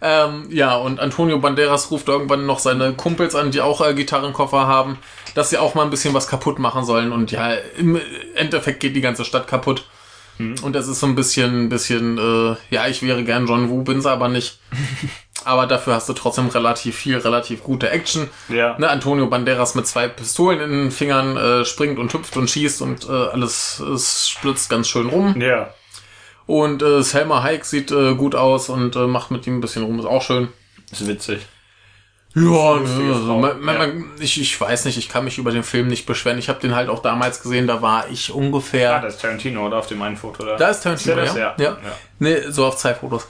Ähm, ja, und Antonio Banderas ruft irgendwann noch seine Kumpels an, die auch äh, Gitarrenkoffer haben, dass sie auch mal ein bisschen was kaputt machen sollen. Und ja, im Endeffekt geht die ganze Stadt kaputt. Und das ist so ein bisschen, bisschen, äh, ja, ich wäre gern John Woo, bin's aber nicht. [LAUGHS] aber dafür hast du trotzdem relativ viel, relativ gute Action. Ja. Ne, Antonio Banderas mit zwei Pistolen in den Fingern äh, springt und hüpft und schießt und äh, alles es splitzt ganz schön rum. Ja. Und äh, Selma Hayek sieht äh, gut aus und äh, macht mit ihm ein bisschen rum, ist auch schön. Ist witzig. Ja, ne, also, man, man, ja. ich, ich weiß nicht, ich kann mich über den Film nicht beschweren. Ich habe den halt auch damals gesehen, da war ich ungefähr. Ah, das ist Tarantino, oder? Auf dem einen Foto, oder? da ist Tarantino, Ist ja? der Ja. das? Ja. Nee, so auf Zeitfotos.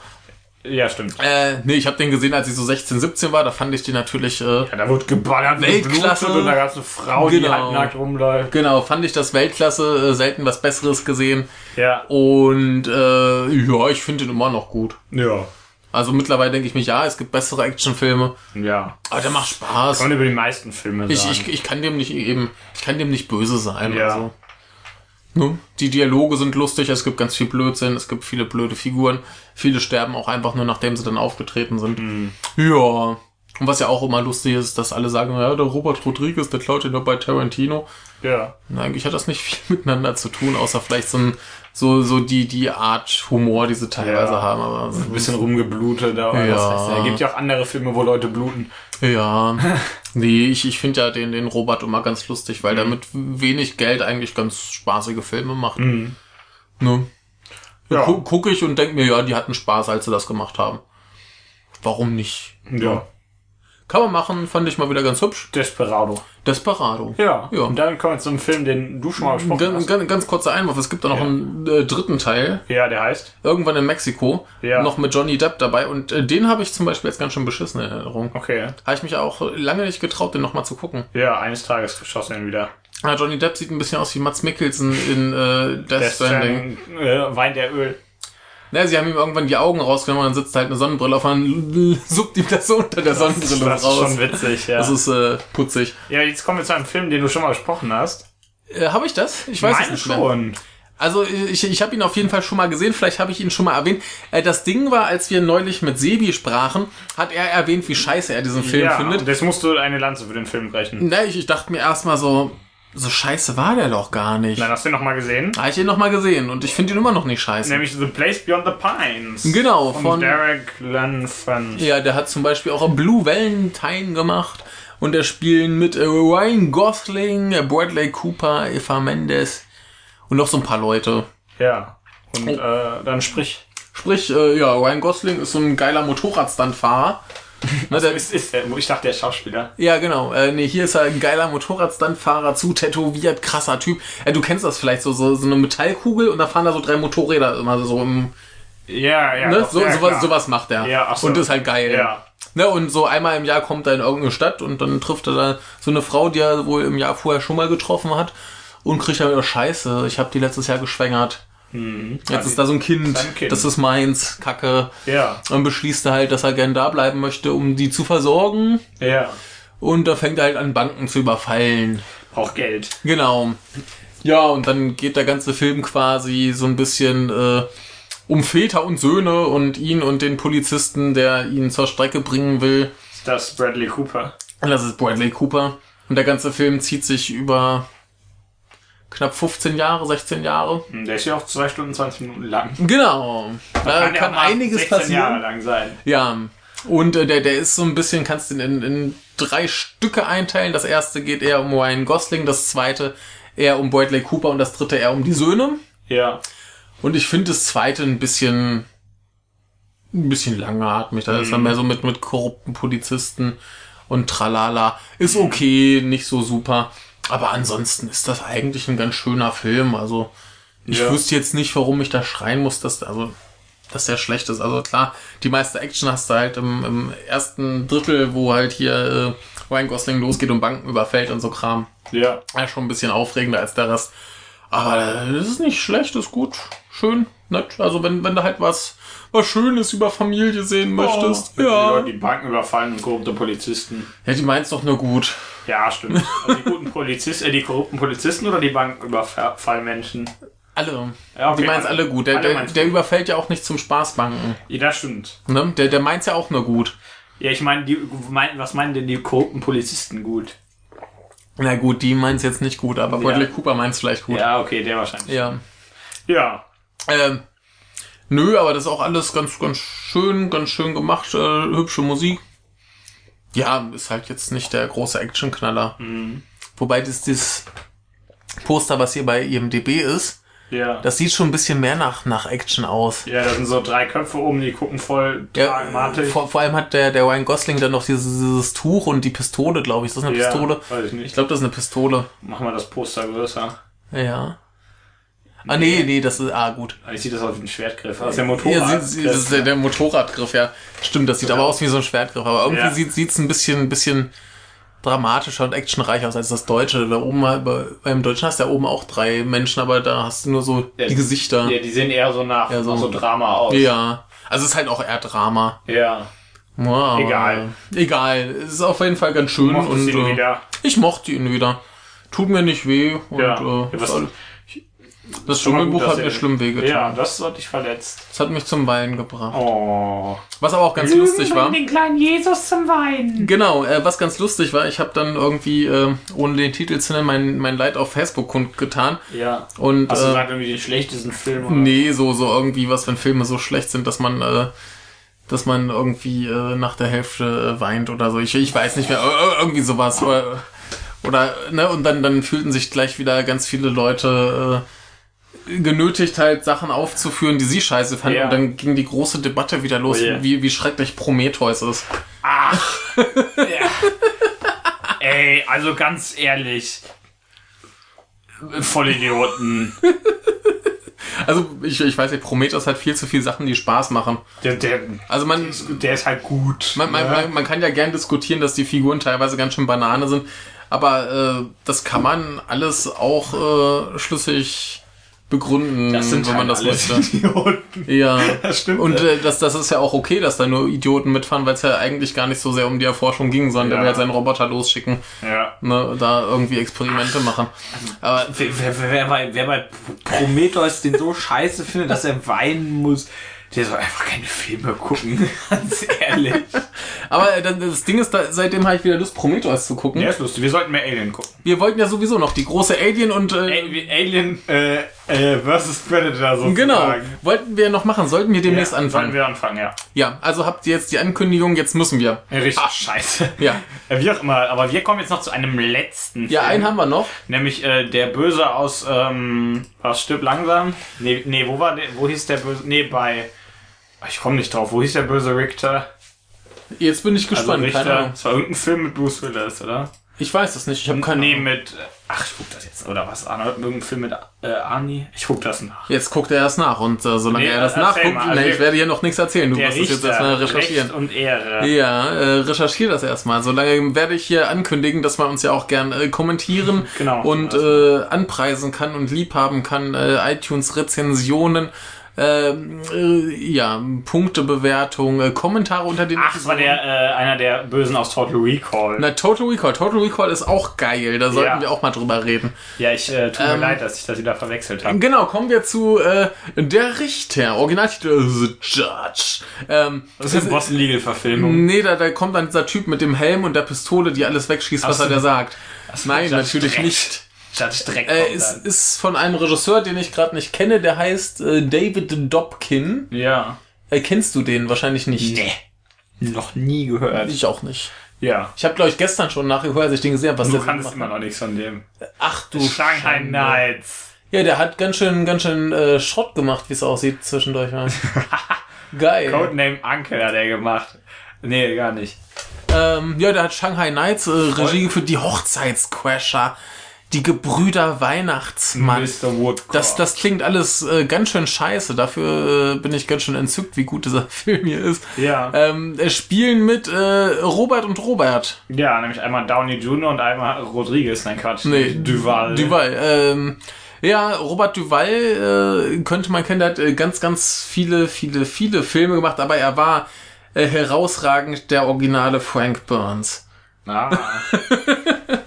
Ja, stimmt. Äh, nee, ich habe den gesehen, als ich so 16, 17 war. Da fand ich den natürlich, äh, Ja, da wird geballert, Weltklasse. und da gab es eine Frau, die Genau. halbnackt rumläuft. genau, fand ich das Weltklasse, äh, selten was Besseres gesehen. Ja. Und äh, ja, ich finde den immer noch gut. Ja. Also mittlerweile denke ich mir, ja, es gibt bessere Actionfilme, Ja. aber der macht Spaß. Kann man über die meisten Filme Ich, sagen. ich, ich kann dem nicht eben, ich kann dem nicht böse sein. Ja. Also. Ne? Die Dialoge sind lustig, es gibt ganz viel Blödsinn, es gibt viele blöde Figuren. Viele sterben auch einfach nur, nachdem sie dann aufgetreten sind. Mhm. Ja. Und was ja auch immer lustig ist, dass alle sagen, ja, der Robert Rodriguez, der klaut ja nur bei Tarantino. ja. Und eigentlich hat das nicht [LAUGHS] viel miteinander zu tun, außer vielleicht so, ein, so, so die, die Art Humor, die sie teilweise Ja. haben. Aber Ein bisschen rumgeblutet. Aber Ja. was weiß ich. Es gibt ja auch andere Filme, wo Leute bluten. Ja, [LAUGHS] nee, ich, ich finde ja den, den Robert immer ganz lustig, weil der Mhm. mit wenig Geld eigentlich ganz spaßige Filme macht. Ne? Ja. Gu Gucke ich und denke mir, ja, die hatten Spaß, als sie das gemacht haben. Warum nicht? Ja. Kann man machen, fand ich mal wieder ganz hübsch. Desperado. Desperado. Ja. Ja. Und dann kommen wir zum Film, den du schon mal besprochen Ganz, hast. ganz, ganz kurzer Einwurf, es gibt da noch Ja. einen äh, dritten Teil, Ja, der heißt. irgendwann in Mexiko, Ja. noch mit Johnny Depp dabei und äh, den habe ich zum Beispiel jetzt ganz schön beschissen in Erinnerung. Okay. Habe ich mich auch lange nicht getraut, den nochmal zu gucken. Ja, eines Tages geschossen ihn wieder. Ah, Johnny Depp sieht ein bisschen aus wie Mats Mikkelsen in äh, Death Der Stranding. äh, Wein der Öl. Ne, sie haben ihm irgendwann die Augen rausgenommen und dann sitzt halt eine Sonnenbrille auf und dann [LAUGHS] suppt ihm das so unter der Sonnenbrille Das ist raus. schon witzig, ja. Das ist äh, putzig. ja, jetzt kommen wir zu einem Film, den du schon mal besprochen hast. Äh, habe ich das? Ich weiß es Meine nicht mehr. schon. Also ich, ich habe ihn auf jeden Fall schon mal gesehen, vielleicht habe ich ihn schon mal erwähnt. Äh, das Ding war, als wir neulich mit Sebi sprachen, hat er erwähnt, wie scheiße er diesen Film ja, findet. jetzt musst du eine Lanze für den Film brechen. Ne, ich, ich dachte mir erstmal so, so scheiße war der doch gar nicht. Nein, hast du den noch mal gesehen? Habe ich ihn noch mal gesehen und ich finde ihn immer noch nicht scheiße. Nämlich The Place Beyond the Pines. Genau, Von, von- Derek Lanfan. Ja, der hat zum Beispiel auch Blue Valentine gemacht. Und da spielen mit äh, Ryan Gosling, Bradley Cooper, Eva Mendes und noch so ein paar Leute. Ja. Und Oh. äh, dann sprich. Sprich, äh, ja, Ryan Gosling ist so ein geiler Motorradstandfahrer. Ne, der, Ist, ist ich dachte, der ist Schauspieler. ja, genau. Äh, nee, hier ist er ein geiler Motorradstandfahrer, zu tätowiert, krasser Typ. Äh, du kennst das vielleicht so, so, so eine Metallkugel und da fahren da so drei Motorräder immer so im, Ja, ja. ne? doch, So, ja, sowas, sowas macht er. Ja, so. Und ist halt geil. Ja. Ne, und so einmal im Jahr kommt er in irgendeine Stadt und dann trifft er da so eine Frau, die er wohl im Jahr vorher schon mal getroffen hat und kriegt dann wieder Scheiße, ich habe die letztes Jahr geschwängert. Jetzt ist da so ein kind, Kind. das ist meins, Kacke. Ja. Und beschließt er halt, dass er gern da bleiben möchte, um die zu versorgen. Ja. Und da fängt er halt an, Banken zu überfallen. Braucht Geld. Genau. Ja, und dann geht der ganze Film quasi so ein bisschen äh, um Väter und Söhne und ihn und den Polizisten, der ihn zur Strecke bringen will. Ist das Bradley Cooper? Das ist Bradley Cooper. Und der ganze Film zieht sich über knapp 15 Jahre, 16 Jahre. Hm, Der ist ja auch 2 Stunden 20 Minuten lang. Genau. Da ja kann, mal einiges 16 Jahre passieren. lang sein. Ja. Und äh, der, der ist so ein bisschen, kannst du ihn in, in drei Stücke einteilen. Das erste geht eher um Ryan Gosling, das zweite eher um Bradley Cooper und das dritte eher um die Söhne. Ja. Und ich finde das zweite ein bisschen, ein bisschen langatmig. Da ist er mehr so mit, mit korrupten Polizisten und tralala. Ist okay, nicht so super. Aber ansonsten ist das eigentlich ein ganz schöner Film. Also ich Ja. wüsste jetzt nicht, warum ich da schreien muss, dass also dass der schlecht ist. Also klar, die meiste Action hast du halt im, im ersten Drittel, wo halt hier äh, Ryan Gosling losgeht und Banken überfällt und so Kram. Ja. Ja, schon ein bisschen aufregender als der Rest. Aber das ist nicht schlecht, ist gut, schön, nett. Also wenn, wenn du halt was, was Schönes über Familie sehen möchtest. Oh, Die ja. Leute, die Banken überfallen und korrupte Polizisten. Ja, die meint's doch nur gut. Ja, stimmt. Also die guten Polizisten, äh, die korrupten Polizisten oder die Bankenüberfallmenschen? Alle. Ja, okay, die meint's alle gut. Der, alle der, der überfällt ja auch nicht zum Spaßbanken. Ja, das stimmt. Ne? Der, der meint's ja auch nur gut. Ja, ich meine, die, mein, was meinen denn die korrupten Polizisten gut? Na gut, die meint's jetzt nicht gut, aber Bradley Cooper meint's vielleicht gut. Ja, okay, der wahrscheinlich. Ja. Ja. Ähm, nö, aber das ist auch alles ganz, ganz schön, ganz schön gemacht, äh, hübsche Musik. Ja, ist halt jetzt nicht der große Actionknaller. Wobei das, das Poster, was hier bei IMDB ist, Ja. das sieht schon ein bisschen mehr nach, nach Action aus. ja, da sind so drei Köpfe oben, die gucken voll Ja, dramatisch. vor, vor allem hat der, der Ryan Gosling dann noch dieses, dieses Tuch und die Pistole, glaube ich. Ist das eine ja, Pistole? weiß ich Ich nicht. glaube, das ist eine Pistole. Machen wir das Poster größer. Ja. Ah, nee, nee, das ist, ah, gut. Ich sieht das aus wie ein Schwertgriff. Das ist der Ja, Motorrad. sie, sie, das ist der, der Motorradgriff, ja. Stimmt, das sieht aber aus wie so ein Schwertgriff. Aber irgendwie Ja. sieht sieht's ein bisschen, ein bisschen dramatischer und actionreicher aus als das Deutsche. Da oben bei, beim Deutschen hast du ja oben auch drei Menschen, aber da hast du nur so Ja, die Gesichter. ja, die sehen eher so nach, Ja, so- so Drama aus. Ja. Also es ist halt auch eher Drama. Ja. Wow. Egal. Egal. Es ist auf jeden Fall ganz schön Mochtest und ihn äh, wieder. ich mochte ihn wieder. Tut mir nicht weh und Ja. äh, Ja, was- das Dschungelbuch hat mir schlimm wehgetan. Ja, das hat dich verletzt. Das hat mich zum Weinen gebracht. Oh. Was aber auch ganz lustig war. den kleinen Jesus zum Weinen. Genau, äh, was ganz lustig war, ich habe dann irgendwie, äh, ohne den Titel zu nennen, mein, mein Leid auf Facebook kundgetan. Ja. Und Hast du äh, gesagt, irgendwie den schlechtesten Film? Oder? nee, so, so irgendwie was, wenn Filme so schlecht sind, dass man, äh, dass man irgendwie äh, nach der Hälfte äh, weint oder so. Ich, ich weiß nicht mehr, äh, irgendwie sowas. Oder, oder ne, und dann, dann fühlten sich gleich wieder ganz viele Leute äh, genötigt, halt Sachen aufzuführen, die sie scheiße fanden. Ja. Und dann ging die große Debatte wieder los, Oh je. wie, wie schrecklich Prometheus ist. Ach. [LAUGHS] ja. Ey, also ganz ehrlich. Vollidioten. Also ich, ich weiß nicht, Prometheus hat viel zu viele Sachen, die Spaß machen. Der, der, Also man, der ist halt gut. man, man, ne? man, man kann ja gern diskutieren, dass die Figuren teilweise ganz schön Banane sind, aber äh, das kann man alles auch äh, schlüssig begründen, das sind wenn man halt das alles möchte. Idioten. Ja, [LAUGHS] Das stimmt. und äh, das, das ist ja auch okay, dass da nur Idioten mitfahren, weil es ja eigentlich gar nicht so sehr um die Erforschung ging, sondern der Ja. will halt seinen Roboter losschicken, ja. ne, da irgendwie Experimente machen. Aber Wer, wer, wer, bei, wer bei Prometheus den so scheiße findet, dass er weinen muss, der soll einfach keine Filme gucken. [LAUGHS] Ganz ehrlich. Aber äh, das, Ding ist, da, seitdem habe ich wieder Lust, Prometheus zu gucken. Der ist lustig. Wir sollten mehr Alien gucken. Wir wollten ja sowieso noch die große Alien und äh, Alien äh, äh, versus Predator sozusagen. genau, wollten wir noch machen, sollten wir demnächst Ja, anfangen. Sollen wir anfangen, ja. Ja, also habt ihr jetzt die Ankündigung, jetzt müssen wir. ja richtig. Ach, scheiße. Ja. Äh, Wie auch immer, aber wir kommen jetzt noch zu einem letzten Ja, Film. einen haben wir noch. Nämlich äh, der Böse aus ähm, was stirbt langsam? Nee, nee, wo war der, wo hieß der Böse? Nee, bei ich komme nicht drauf. Wo hieß der böse Richter? Jetzt bin ich Also gespannt. keine Richter. Ahnung. Das war irgendein Film mit Bruce Willis, oder? Ich weiß das nicht, ich habe keine nee, Ahnung. mit ach, ich guck das jetzt oder was? Arnold, irgendein Film mit äh, Arnie? Ich guck das nach. Jetzt guckt er erst nach und äh, solange Nee, er das nachguckt, mal, also nee, ich werde hier noch nichts erzählen. Du musst das jetzt erstmal recherchieren. Recht und Ehre. Ja, äh, recherchiere das erstmal. Solange werde ich hier ankündigen, dass man uns ja auch gern äh, kommentieren [LAUGHS] Genau. und äh, anpreisen kann und liebhaben kann. Äh, iTunes-Rezensionen, ähm, äh, ja, Punktebewertung, äh, Kommentare unter den Ach, das war der äh, einer der Bösen aus Total Recall. Na, Total Recall. Total Recall ist auch geil. Da sollten Ja. wir auch mal drüber reden. Ja, ich äh, tut mir Ähm, leid, dass ich das wieder verwechselt habe. Genau, kommen wir zu äh, Der Richter. Originaltitel The Judge. Ähm, Das ist eine Boston Legal Verfilmung. Nee, da, da kommt dann dieser Typ mit dem Helm und der Pistole, die alles wegschießt, was Ach so. er da sagt. Nein, natürlich nicht. Judge Dreck. Äh, dann. ist von einem Regisseur, den ich gerade nicht kenne, der heißt äh, David Dobkin. ja. Äh, kennst du den? Wahrscheinlich nicht. Nee. Noch nie gehört. Ich auch nicht. Ja. Ich habe, glaube ich, gestern schon nachgehört, als ich den gesehen habe, was Du der kannst immer noch nichts von dem. Ach du Shanghai Schande. Nights. Ja, der hat ganz schön, ganz schön äh, Schrott gemacht, wie es aussieht zwischendurch. Ja. [LAUGHS] Geil. Codename Uncle hat er gemacht. Nee, gar nicht. Ähm, ja, der hat Shanghai Nights äh, Regie geführt, die Hochzeitscrasher. Die Gebrüder Weihnachtsmann. Mr. Woodcock. Das, das klingt alles äh, ganz schön scheiße. Dafür äh, bin ich ganz schön entzückt, wie gut dieser [LAUGHS] Film hier ist. Ja. Ähm, es spielen mit äh, Robert und Robert. ja, nämlich einmal Downey Jr. und einmal Rodriguez. Nein, Quatsch. Nee, Duval. Duval. Ähm, ja, Robert Duval äh, könnte man kennen. Der hat äh, ganz, ganz viele, viele, viele Filme gemacht, aber er war äh, herausragend der originale Frank Burns. Ah.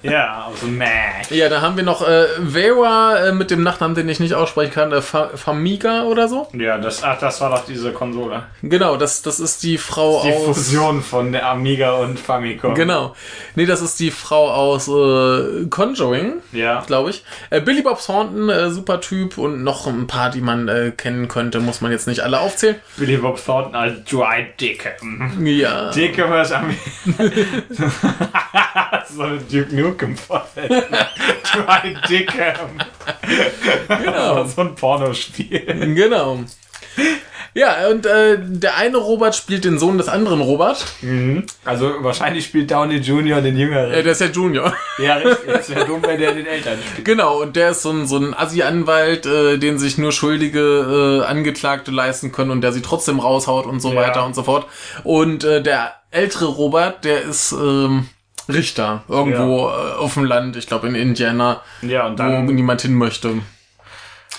ja, aus dem Mac. Ja, da haben wir noch äh, Vera äh, mit dem Nachnamen, den ich nicht aussprechen kann, äh, Fa Famiga oder so. Ja, das, ach, das war doch diese Konsole. Genau, das, das ist die Frau Die aus. Fusion von der Amiga und Famicom. Genau. Nee, das ist die Frau aus äh, Conjuring, Ja. glaube ich. Äh, Billy Bob Thornton, äh, super Typ und noch ein paar, die man äh, kennen könnte, muss man jetzt nicht alle aufzählen. Billy Bob Thornton als Dwight Dickham. Ja. Dickham ist am... [LAUGHS] [LAUGHS] so eine Duke Nukem Vorstellung. Dwight Dickham. Genau. [LAUGHS] so ein Pornospiel. Genau. Ja, und äh, der eine Robert spielt den Sohn des anderen Robert. Also wahrscheinlich spielt Downey Jr. den Jüngeren. Äh, der ist ja Junior. [LAUGHS] Ja, richtig. Es wäre dumm, wenn der den Eltern spielt. Genau, und der ist so ein, so ein Assi-Anwalt, äh, den sich nur Schuldige äh, Angeklagte leisten können und der sie trotzdem raushaut und so Ja. weiter und so fort. Und äh, der ältere Robert, der ist ähm, Richter irgendwo äh, auf dem Land, ich glaube in Indiana, Ja, und wo dann... niemand hin möchte.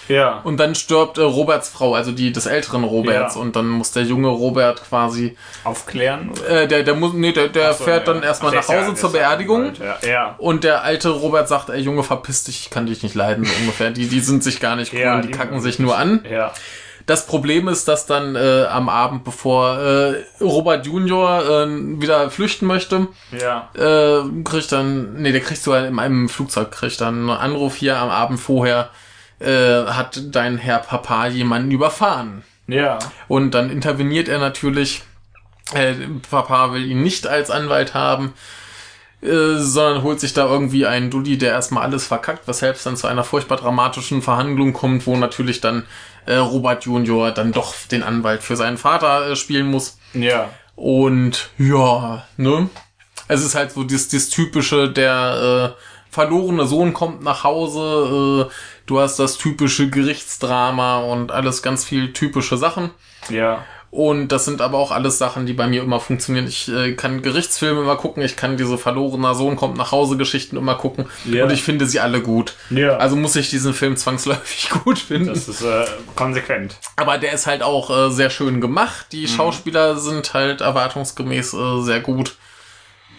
Ja. Und dann stirbt äh, Roberts Frau, also die des älteren Roberts, Ja. und dann muss der junge Robert quasi, Aufklären? äh, der, der muss, nee, der, der so, fährt ja. dann erstmal Ach, nach ja- Hause zur ja Beerdigung. Ja. ja. Und der alte Robert sagt, ey Junge, verpiss dich, ich kann dich nicht leiden, so ungefähr. Die, die sind sich gar nicht cool, Ja, die, die kacken sich nur an. Ja. Das Problem ist, dass dann äh, am Abend, bevor äh, Robert Junior äh, wieder flüchten möchte, Ja. äh, kriegt dann, nee, der kriegt sogar in einem Flugzeug, kriegt dann einen Anruf hier am Abend vorher, äh, hat dein Herr Papa jemanden überfahren. Ja. Und dann interveniert er natürlich. Äh, Papa will ihn nicht als Anwalt haben, äh, sondern holt sich da irgendwie einen Dulli, der erstmal alles verkackt, weshalb es dann zu einer furchtbar dramatischen Verhandlung kommt, wo natürlich dann äh, Robert Junior dann doch den Anwalt für seinen Vater äh, spielen muss. Ja. Und ja, ne? Es ist halt so das, das typische, der äh, verlorene Sohn kommt nach Hause, äh, du hast das typische Gerichtsdrama und alles ganz viel typische Sachen. Ja. Und das sind aber auch alles Sachen, die bei mir immer funktionieren. Ich äh, kann Gerichtsfilme immer gucken, ich kann diese verlorener Sohn kommt nach Hause Geschichten immer gucken Ja. und ich finde sie alle gut. Ja. Also muss ich diesen Film zwangsläufig [LAUGHS] gut finden. Das ist äh, konsequent. Aber der ist halt auch äh, sehr schön gemacht. Die Schauspieler sind halt erwartungsgemäß äh, sehr gut.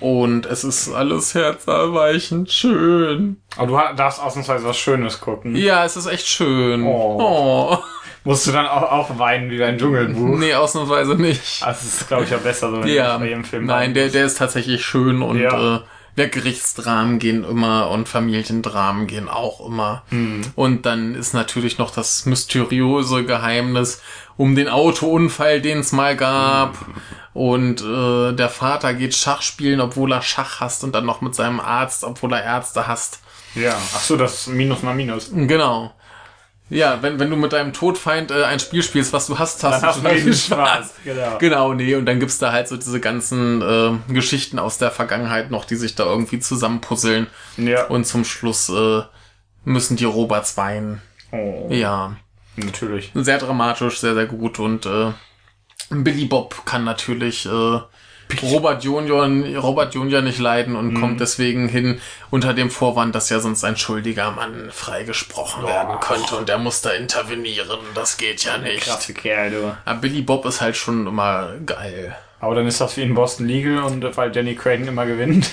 Und es ist alles herzerweichend schön. Aber du darfst ausnahmsweise was Schönes gucken. Ja, es ist echt schön. Oh. oh. Musst du dann auch, auch weinen wie beim Dschungelbuch? Nee, ausnahmsweise nicht. Das ist, glaube ich, ja besser, so wenn Ja, du bei jedem Film nein, der, der ist tatsächlich schön und Ja. äh, der Gerichtsdramen gehen immer und Familiendramen gehen auch immer. Hm. Und dann ist natürlich noch das mysteriöse Geheimnis um den Autounfall, den es mal gab. Hm. Und äh, der Vater geht Schach spielen, obwohl er Schach hasst und dann noch mit seinem Arzt, obwohl er Ärzte hasst. Ja. Ach so, das Minus mal Minus. Genau. Ja, wenn, wenn du mit deinem Todfeind äh, ein Spiel spielst, was du hast, hast Dann du total [LAUGHS] riesen Spaß. Genau. Genau, nee, und dann gibt's da halt so diese ganzen äh, Geschichten aus der Vergangenheit noch, die sich da irgendwie zusammenpuzzeln. Ja. Und zum Schluss äh, müssen die Roberts weinen. Oh, Ja, natürlich. sehr dramatisch, sehr, sehr gut. Und äh, Billy Bob kann natürlich äh, Robert Junior, Robert Junior nicht leiden und kommt deswegen hin unter dem Vorwand, dass ja sonst ein schuldiger Mann freigesprochen werden könnte und der muss da intervenieren. Das geht ja nicht. Krasse Kerl, du. Aber Billy Bob ist halt schon immer geil. Aber dann ist das wie in Boston Legal und weil Danny Craig immer gewinnt.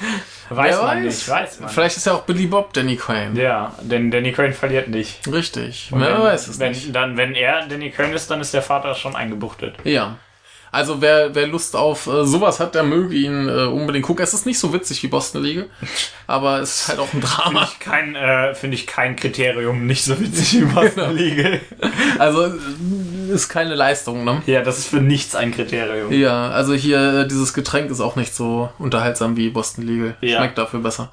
[LAUGHS] weiß Wer man nicht, weiß man. Vielleicht ist ja auch Billy Bob Danny Crane. Ja, denn Danny Craig verliert nicht. Richtig. Und Wer wenn, weiß es wenn, nicht. Dann, wenn er Danny Craig ist, dann ist der Vater schon eingebuchtet. Ja. Also wer, wer Lust auf äh, sowas hat, der möge ihn äh, unbedingt gucken. Es ist nicht so witzig wie Boston League, [LAUGHS] aber es ist halt auch ein Drama. Finde ich, kein, äh, finde ich kein Kriterium, nicht so witzig wie Boston Legal. [LAUGHS] Also äh, ist keine Leistung, ne? Ja, das ist für nichts ein Kriterium. Ja, also hier äh, dieses Getränk ist auch nicht so unterhaltsam wie Boston Legal. Ja. Schmeckt dafür besser.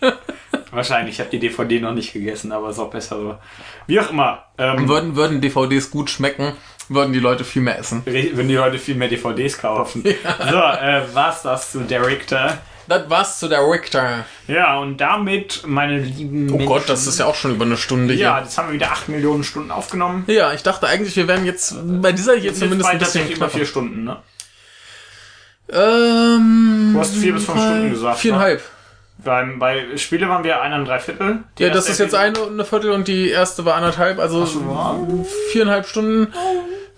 [LAUGHS] Wahrscheinlich, ich habe die DVD noch nicht gegessen, aber ist auch besser so. Wie auch immer. Ähm, Würden, würden DVDs gut schmecken, würden die Leute viel mehr essen. würden die Leute viel mehr DVDs kaufen. [LAUGHS] So, äh, war's das zu Director. das war's zu der Richter. Ja, und damit, meine lieben Oh Gott, das ist ja auch schon über eine Stunde Ja, hier. jetzt haben wir wieder 8 Millionen Stunden aufgenommen. Ja, ich dachte eigentlich, wir wären jetzt bei dieser hier Jetzt zumindest ein bisschen über knapper. 4 Stunden, ne? Ähm, Du hast vier bis fünf Stunden gesagt, ne? Viereinhalb. Beim, bei Spiele waren wir eineinhalb Viertel. Die Ja, das ist jetzt eine und eine Viertel und die erste war anderthalb, also so. viereinhalb Stunden.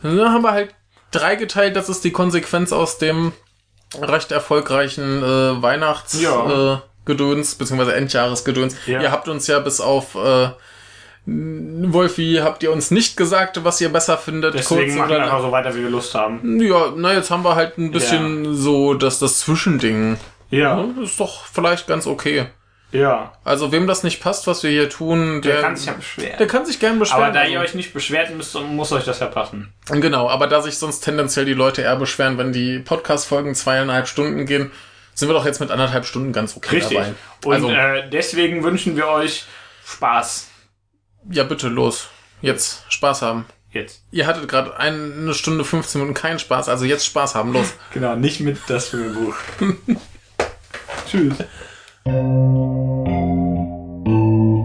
Dann haben wir halt drei geteilt, das ist die Konsequenz aus dem recht erfolgreichen äh, Weihnachts Ja. äh, Gedöns, beziehungsweise Endjahresgedöns. Ja. Ihr habt uns ja bis auf äh, Wolfi, habt ihr uns nicht gesagt, was ihr besser findet. Deswegen machen wir einfach so weiter, wie wir Lust haben. ja, na, jetzt haben wir halt ein bisschen so das, das Zwischending. Ja, Ja, Ist doch vielleicht ganz okay. Ja. Also, wem das nicht passt, was wir hier tun, der, Der kann sich ja beschweren. der kann sich gern beschweren. Aber da ihr euch nicht beschwert, müsst, muss euch das ja passen. Genau, aber da sich sonst tendenziell die Leute eher beschweren, wenn die Podcast-Folgen zweieinhalb Stunden gehen, sind wir doch jetzt mit anderthalb Stunden ganz okay Richtig. dabei. Und also, äh, deswegen wünschen wir euch Spaß. ja, bitte los. Jetzt Spaß haben. Jetzt. Ihr hattet gerade eine Stunde 15 Minuten keinen Spaß, also jetzt Spaß haben, los. [LAUGHS] Genau, nicht mit das Filmbuch. [LAUGHS] Tschüss. Thank you.